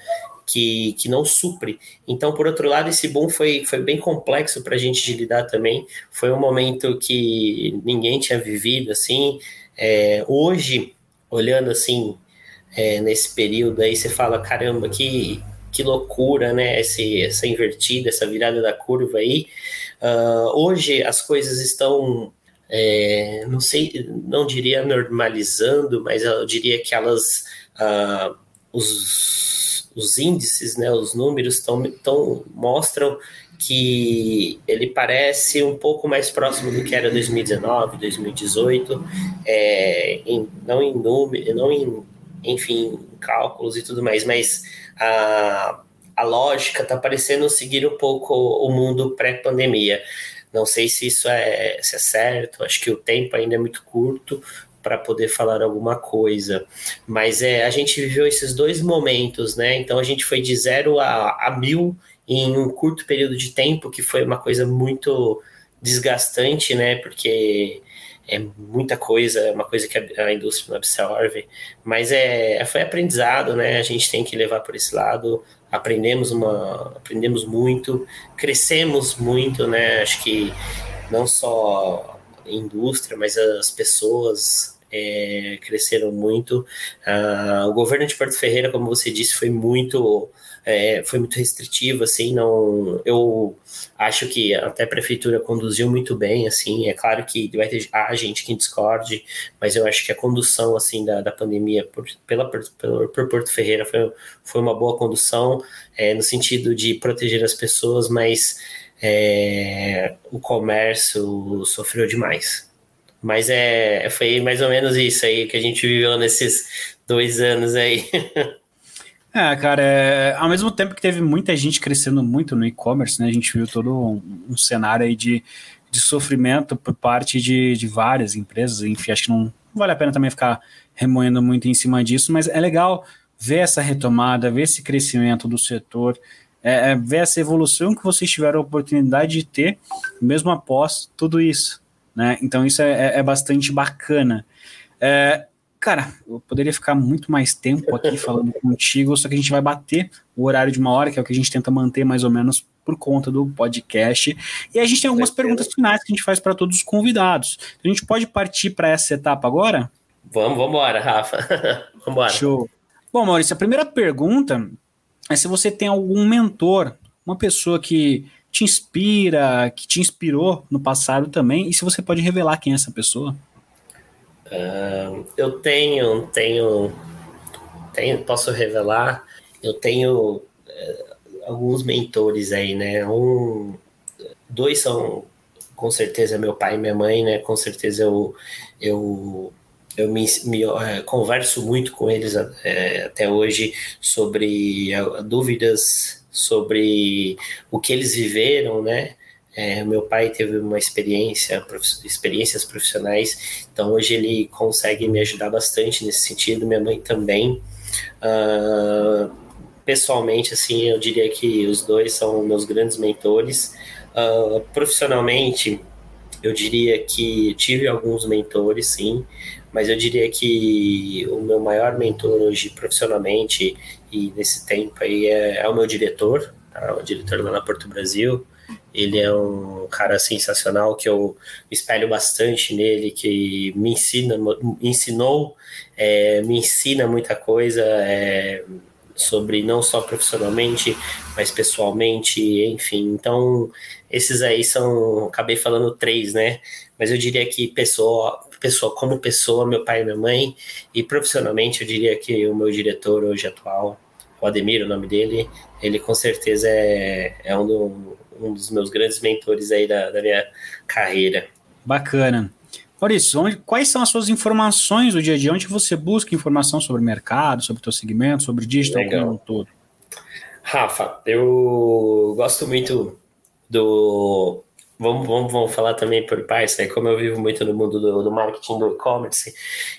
que, que não supre. Então, por outro lado, esse boom foi, foi bem complexo para a gente de lidar também. Foi um momento que ninguém tinha vivido, assim. É, hoje, olhando assim, é, nesse período aí, você fala, caramba, que, que loucura, né? Esse, essa invertida, essa virada da curva aí. Uh, hoje as coisas estão é, não sei, não diria normalizando, mas eu diria que elas, ah, os, os índices, né, os números tão, tão, mostram que ele parece um pouco mais próximo do que era 2019, 2018, é, em, não em número, não em, enfim, cálculos e tudo mais, mas a, a lógica está parecendo seguir um pouco o mundo pré-pandemia. Não sei se isso é, se é certo, acho que o tempo ainda é muito curto para poder falar alguma coisa. Mas é, a gente viveu esses dois momentos, né? Então a gente foi de zero a, a mil em um curto período de tempo, que foi uma coisa muito desgastante, né? Porque é muita coisa, é uma coisa que a, indústria não absorve, mas é, foi aprendizado, né? A gente tem que levar por esse lado aprendemos uma aprendemos muito crescemos muito né? Acho que não só a indústria mas as pessoas é, cresceram muito. Ah, o governo de Porto Ferreira como você disse foi muito é, foi muito restritivo, assim, não, eu acho que até a prefeitura conduziu muito bem, assim, é claro que vai ter gente que discorde, mas eu acho que a condução, assim, da, da pandemia por, pela, por, por Porto Ferreira foi, foi uma boa condução, é, no sentido de proteger as pessoas, mas é, o comércio sofreu demais. Mas é, foi mais ou menos isso aí que a gente viveu nesses dois anos aí. É, cara, é, ao mesmo tempo que teve muita gente crescendo muito no e-commerce, né? A gente viu todo um, um cenário aí de, de sofrimento por parte de, de várias empresas, enfim, acho que não vale a pena também ficar remoendo muito em cima disso, mas é legal ver essa retomada, ver esse crescimento do setor, é, é, ver essa evolução que vocês tiveram a oportunidade de ter, mesmo após tudo isso, né? Então isso é, é, é bastante bacana. É, Cara, eu poderia ficar muito mais tempo aqui falando contigo, só que a gente vai bater o horário de uma hora, que é o que a gente tenta manter mais ou menos por conta do podcast. E a gente tem algumas perguntas finais que a gente faz para todos os convidados. A gente pode partir para essa etapa agora? Vamos, vamos embora, Rafa. vamos embora. Show. Bom, Maurício, a primeira pergunta é se você tem algum mentor, uma pessoa que te inspira, que te inspirou no passado também, e se você pode revelar quem é essa pessoa. Eu tenho, tenho, tenho, posso revelar, eu tenho uh, alguns mentores aí, né? Um, dois são com certeza meu pai e minha mãe, né? Com certeza eu, eu, eu me, me uh, converso muito com eles eh, até hoje sobre dúvidas sobre o que eles viveram, né? É, meu pai teve uma experiência, experiências profissionais, então hoje ele consegue me ajudar bastante nesse sentido. Minha mãe também. Uh, pessoalmente, assim, eu diria que os dois são meus grandes mentores. Uh, profissionalmente, eu diria que tive alguns mentores, sim, mas eu diria que o meu maior mentor hoje, profissionalmente e nesse tempo aí, é, é o meu diretor, tá? o diretor lá na Porto Brasil. Ele é um cara sensacional que eu espelho bastante nele, que me ensina, ensinou, é, me ensina muita coisa. É, sobre não só profissionalmente, mas pessoalmente, enfim. Então, esses aí são, acabei falando três, né? Mas eu diria que pessoa, pessoa como pessoa, meu pai e minha mãe, e profissionalmente eu diria que o meu diretor hoje atual, o Ademir, o nome dele, ele com certeza é, é um, do, um dos meus grandes mentores aí da, da minha carreira. Bacana. Maurício, onde, quais são as suas informações do dia a dia? Onde você busca informação sobre o mercado, sobre o teu segmento, sobre o digital Legal. como um todo? Rafa, eu gosto muito do. Vamos, vamos, vamos falar também por partes, né? Como eu vivo muito no mundo do, do marketing do e-commerce,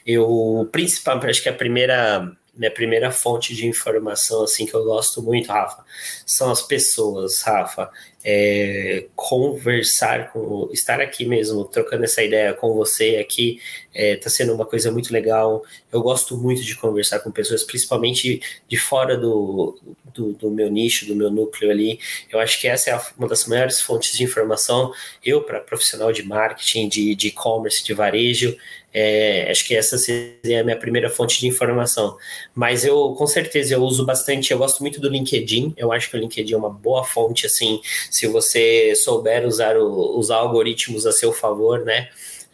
eu, principalmente, acho que a primeira minha primeira fonte de informação assim que eu gosto muito, Rafa, são as pessoas, Rafa é, conversar com, estar aqui mesmo, trocando essa ideia com você aqui, está é, sendo uma coisa muito legal. Eu gosto muito de conversar com pessoas, principalmente de fora do, do, do meu nicho, do meu núcleo ali. Eu acho que essa é uma das maiores fontes de informação. Eu, para profissional de marketing, de e-commerce, de, de varejo, é, acho que essa seria a minha primeira fonte de informação. Mas eu, com certeza, eu uso bastante, eu gosto muito do LinkedIn. Eu acho que o LinkedIn é uma boa fonte, assim, se você souber usar o, os algoritmos a seu favor, né?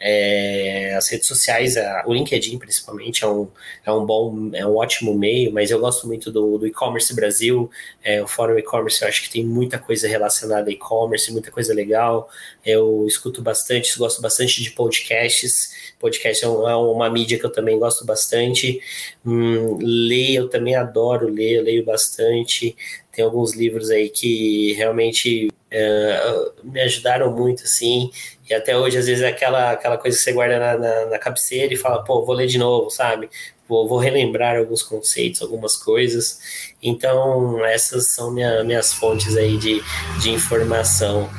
É, as redes sociais, a, o LinkedIn principalmente é um, é um bom, é um ótimo meio, mas eu gosto muito do, do e-commerce Brasil, é, o Fórum e-commerce eu acho que tem muita coisa relacionada a e-commerce, muita coisa legal. Eu escuto bastante, gosto bastante de podcasts. Podcast é, é uma mídia que eu também gosto bastante. Hum, leio, eu também adoro ler, eu leio bastante. Tem alguns livros aí que realmente é, me ajudaram muito, assim, e até hoje, às vezes, é aquela, aquela coisa que você guarda na, na, na cabeceira e fala, pô, vou ler de novo, sabe? Vou, vou relembrar alguns conceitos, algumas coisas. Então, essas são minha, minhas fontes aí de, de informação.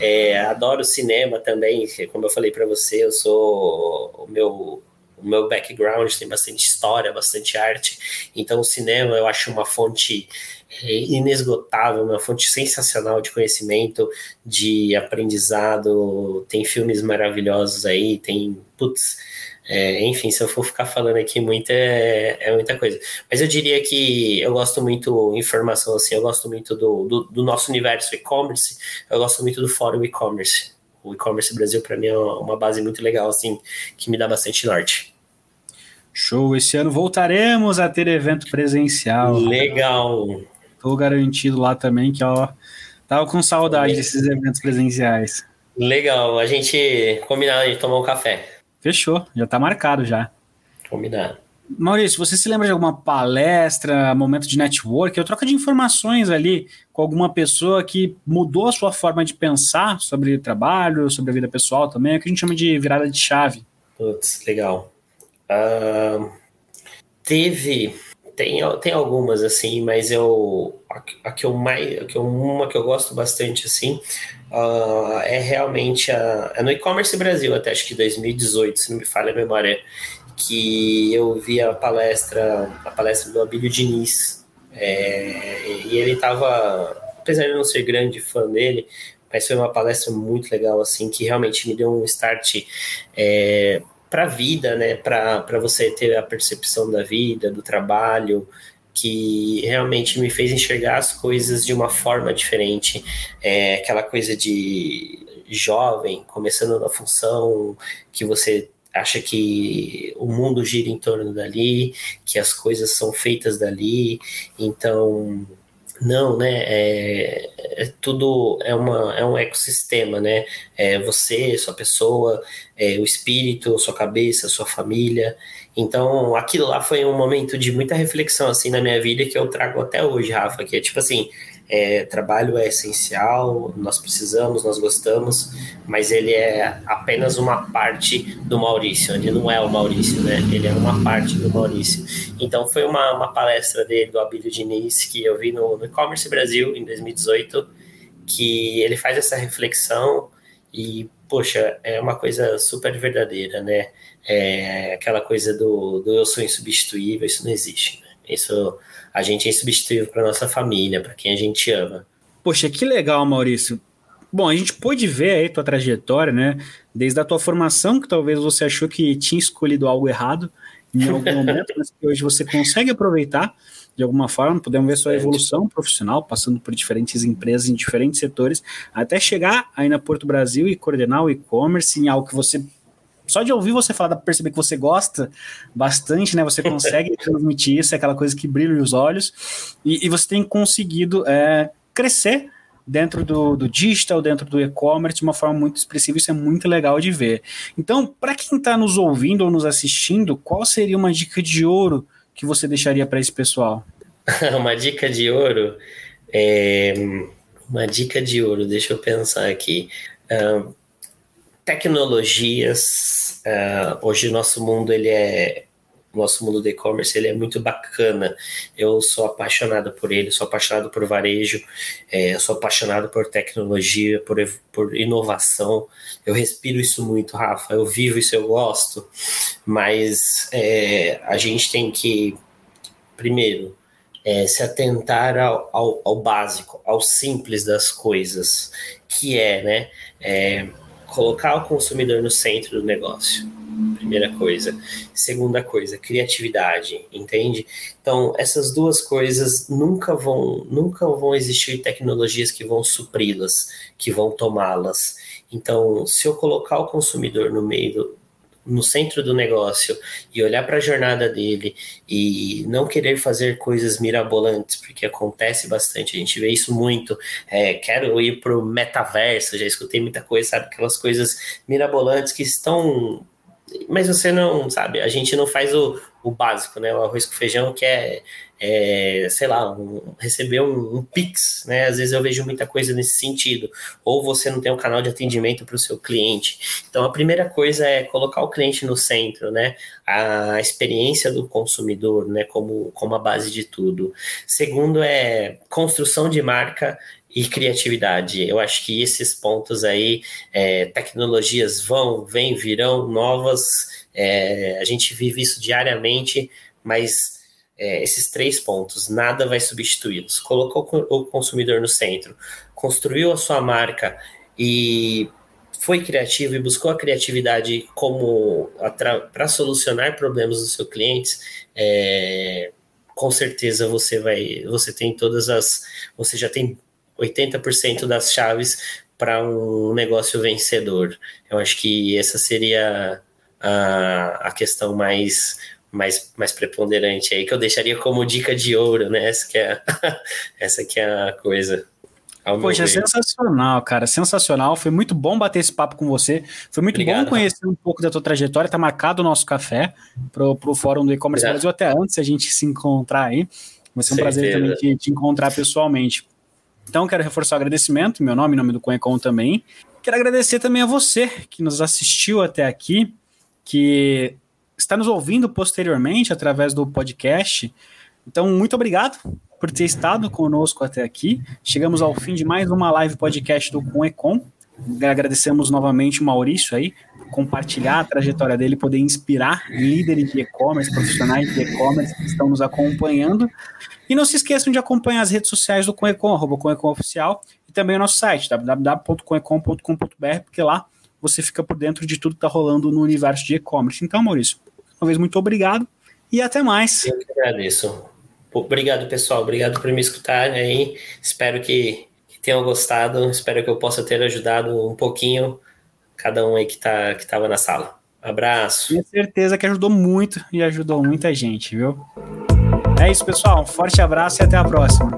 É, adoro cinema também, como eu falei para você, eu sou o meu o meu background tem bastante história, bastante arte, então o cinema eu acho uma fonte é inesgotável, uma fonte sensacional de conhecimento, de aprendizado. Tem filmes maravilhosos aí, tem. Putz, é, enfim, se eu for ficar falando aqui muito, é, é, muita coisa. Mas eu diria que eu gosto muito informação, assim, eu gosto muito do, do, do nosso universo e-commerce, eu gosto muito do fórum e-commerce. O e-commerce Brasil, para mim, é uma base muito legal, assim, que me dá bastante norte. Show! Esse ano voltaremos a ter evento presencial. Legal! Tô garantido lá também, que ó, tava com saudade desses eventos presenciais. Legal, a gente combinar de tomar um café. Fechou, já tá marcado já. Combinado. Maurício, você se lembra de alguma palestra, momento de network, ou troca de informações ali com alguma pessoa que mudou a sua forma de pensar sobre trabalho, sobre a vida pessoal também, é o que a gente chama de virada de chave? Putz, legal. Uh, teve tem, tem algumas, assim, mas eu. A, a que eu mais. A que eu, uma que eu gosto bastante, assim, uh, é realmente a. É no e-commerce Brasil, até acho que 2018, se não me falha a memória, que eu vi a palestra, a palestra do Abílio Diniz. É, e ele estava. Apesar de eu não ser grande fã dele, mas foi uma palestra muito legal, assim, que realmente me deu um start. É, para a vida, né? Para você ter a percepção da vida, do trabalho, que realmente me fez enxergar as coisas de uma forma diferente. É aquela coisa de jovem, começando na função que você acha que o mundo gira em torno dali, que as coisas são feitas dali, então não, né? É, é, tudo é, uma, é um ecossistema, né? É você, sua pessoa, é, o espírito, sua cabeça, sua família. Então, aquilo lá foi um momento de muita reflexão assim na minha vida que eu trago até hoje, Rafa, que é tipo assim, é, trabalho é essencial, nós precisamos, nós gostamos, mas ele é apenas uma parte do Maurício, ele não é o Maurício, né? Ele é uma parte do Maurício. Então foi uma, uma palestra dele, do Abílio Diniz, que eu vi no, no E-Commerce Brasil em 2018, que ele faz essa reflexão e, poxa, é uma coisa super verdadeira, né? É aquela coisa do, do eu sou insubstituível, isso não existe, né? Isso a gente é insubstituível para nossa família, para quem a gente ama. Poxa, que legal, Maurício. Bom, a gente pôde ver aí tua trajetória, né? Desde a tua formação, que talvez você achou que tinha escolhido algo errado em algum momento, mas que hoje você consegue aproveitar. de alguma forma, podemos ver sua evolução profissional, passando por diferentes empresas em diferentes setores, até chegar aí na Porto Brasil e coordenar o e-commerce em algo que você só de ouvir você falar, perceber que você gosta bastante, né? Você consegue transmitir isso, é aquela coisa que brilha os olhos, e, e você tem conseguido é, crescer dentro do, do digital, dentro do e-commerce, de uma forma muito expressiva, isso é muito legal de ver. Então, para quem está nos ouvindo ou nos assistindo, qual seria uma dica de ouro que você deixaria para esse pessoal? uma dica de ouro? É, uma dica de ouro, deixa eu pensar aqui. Uh, tecnologias, uh, hoje o nosso mundo ele é nosso mundo do e-commerce ele é muito bacana. Eu sou apaixonado por ele, sou apaixonado por varejo, é, sou apaixonado por tecnologia, por, por inovação. Eu respiro isso muito, Rafa. Eu vivo isso, eu gosto. Mas é, a gente tem que, primeiro, é, se atentar ao, ao, ao, básico, ao simples das coisas, que é, né? Colocar o consumidor no centro do negócio. Primeira coisa. Segunda coisa, criatividade, entende? Então, essas duas coisas nunca vão, nunca vão existir tecnologias que vão supri-las, que vão tomá-las. Então, se eu colocar o consumidor no meio no centro do negócio e olhar para a jornada dele e não querer fazer coisas mirabolantes, porque acontece bastante, a gente vê isso muito. É, quero ir para o metaverso, já escutei muita coisa, sabe? Aquelas coisas mirabolantes que estão. Mas você não, sabe? A gente não faz o, o básico, né? O arroz com feijão, que é é, sei lá, um, receber um, um, Pix, né? Às vezes eu vejo muita coisa nesse sentido. Ou você não tem um canal de atendimento para o seu cliente. Então, a primeira coisa é colocar o cliente no centro, né? A experiência do consumidor, né? Como, como a base de tudo. Segundo é construção de marca e criatividade. Eu acho que esses pontos aí, é, tecnologias vão, vêm, virão, novas. É, a gente vive isso diariamente, mas é, esses três pontos, nada vai substituí-los. Colocou o consumidor no centro, construiu a sua marca e foi criativo e buscou a criatividade como para solucionar problemas dos seus clientes, é, com certeza você vai, você tem todas as, você já tem 80% das chaves para um negócio vencedor. Eu acho que essa seria a, a questão mais mais, mais preponderante aí, que eu deixaria como dica de ouro, né? Essa que é, essa que é a coisa. Poxa, sensacional, cara, sensacional. Foi muito bom bater esse papo com você. Foi muito Obrigado, bom conhecer um pouco da tua trajetória. Tá marcado o nosso café pro, pro Fórum do E-Commerce Brasil até antes a gente se encontrar aí. Vai ser um Certeza. prazer também te, te, encontrar pessoalmente. Então, quero reforçar o agradecimento, meu nome, nome do Conecom também. Quero agradecer também a você que nos assistiu até aqui, que está nos ouvindo posteriormente através do podcast. Então, muito obrigado por ter estado conosco até aqui. Chegamos ao fim de mais uma live podcast do Com Econ. Agradecemos novamente o Maurício aí compartilhar a trajetória dele, poder inspirar líderes de e-commerce, profissionais de e-commerce que estão nos acompanhando. E não se esqueçam de acompanhar as redes sociais do Conecom, arroba Conecom Oficial, e também o nosso site, www.conecom.com.br, porque lá você fica por dentro de tudo que está rolando no universo de e-commerce. Então, Maurício, uma vez, muito obrigado e até mais. Eu que agradeço. Obrigado, pessoal. Obrigado por me escutar aí. Espero que, que tenham gostado. Espero que eu possa ter ajudado um pouquinho cada um aí que tá, que estava na sala. Abraço. Tenho certeza que ajudou muito e ajudou muita gente, viu? É isso, pessoal. Um forte abraço e até a próxima.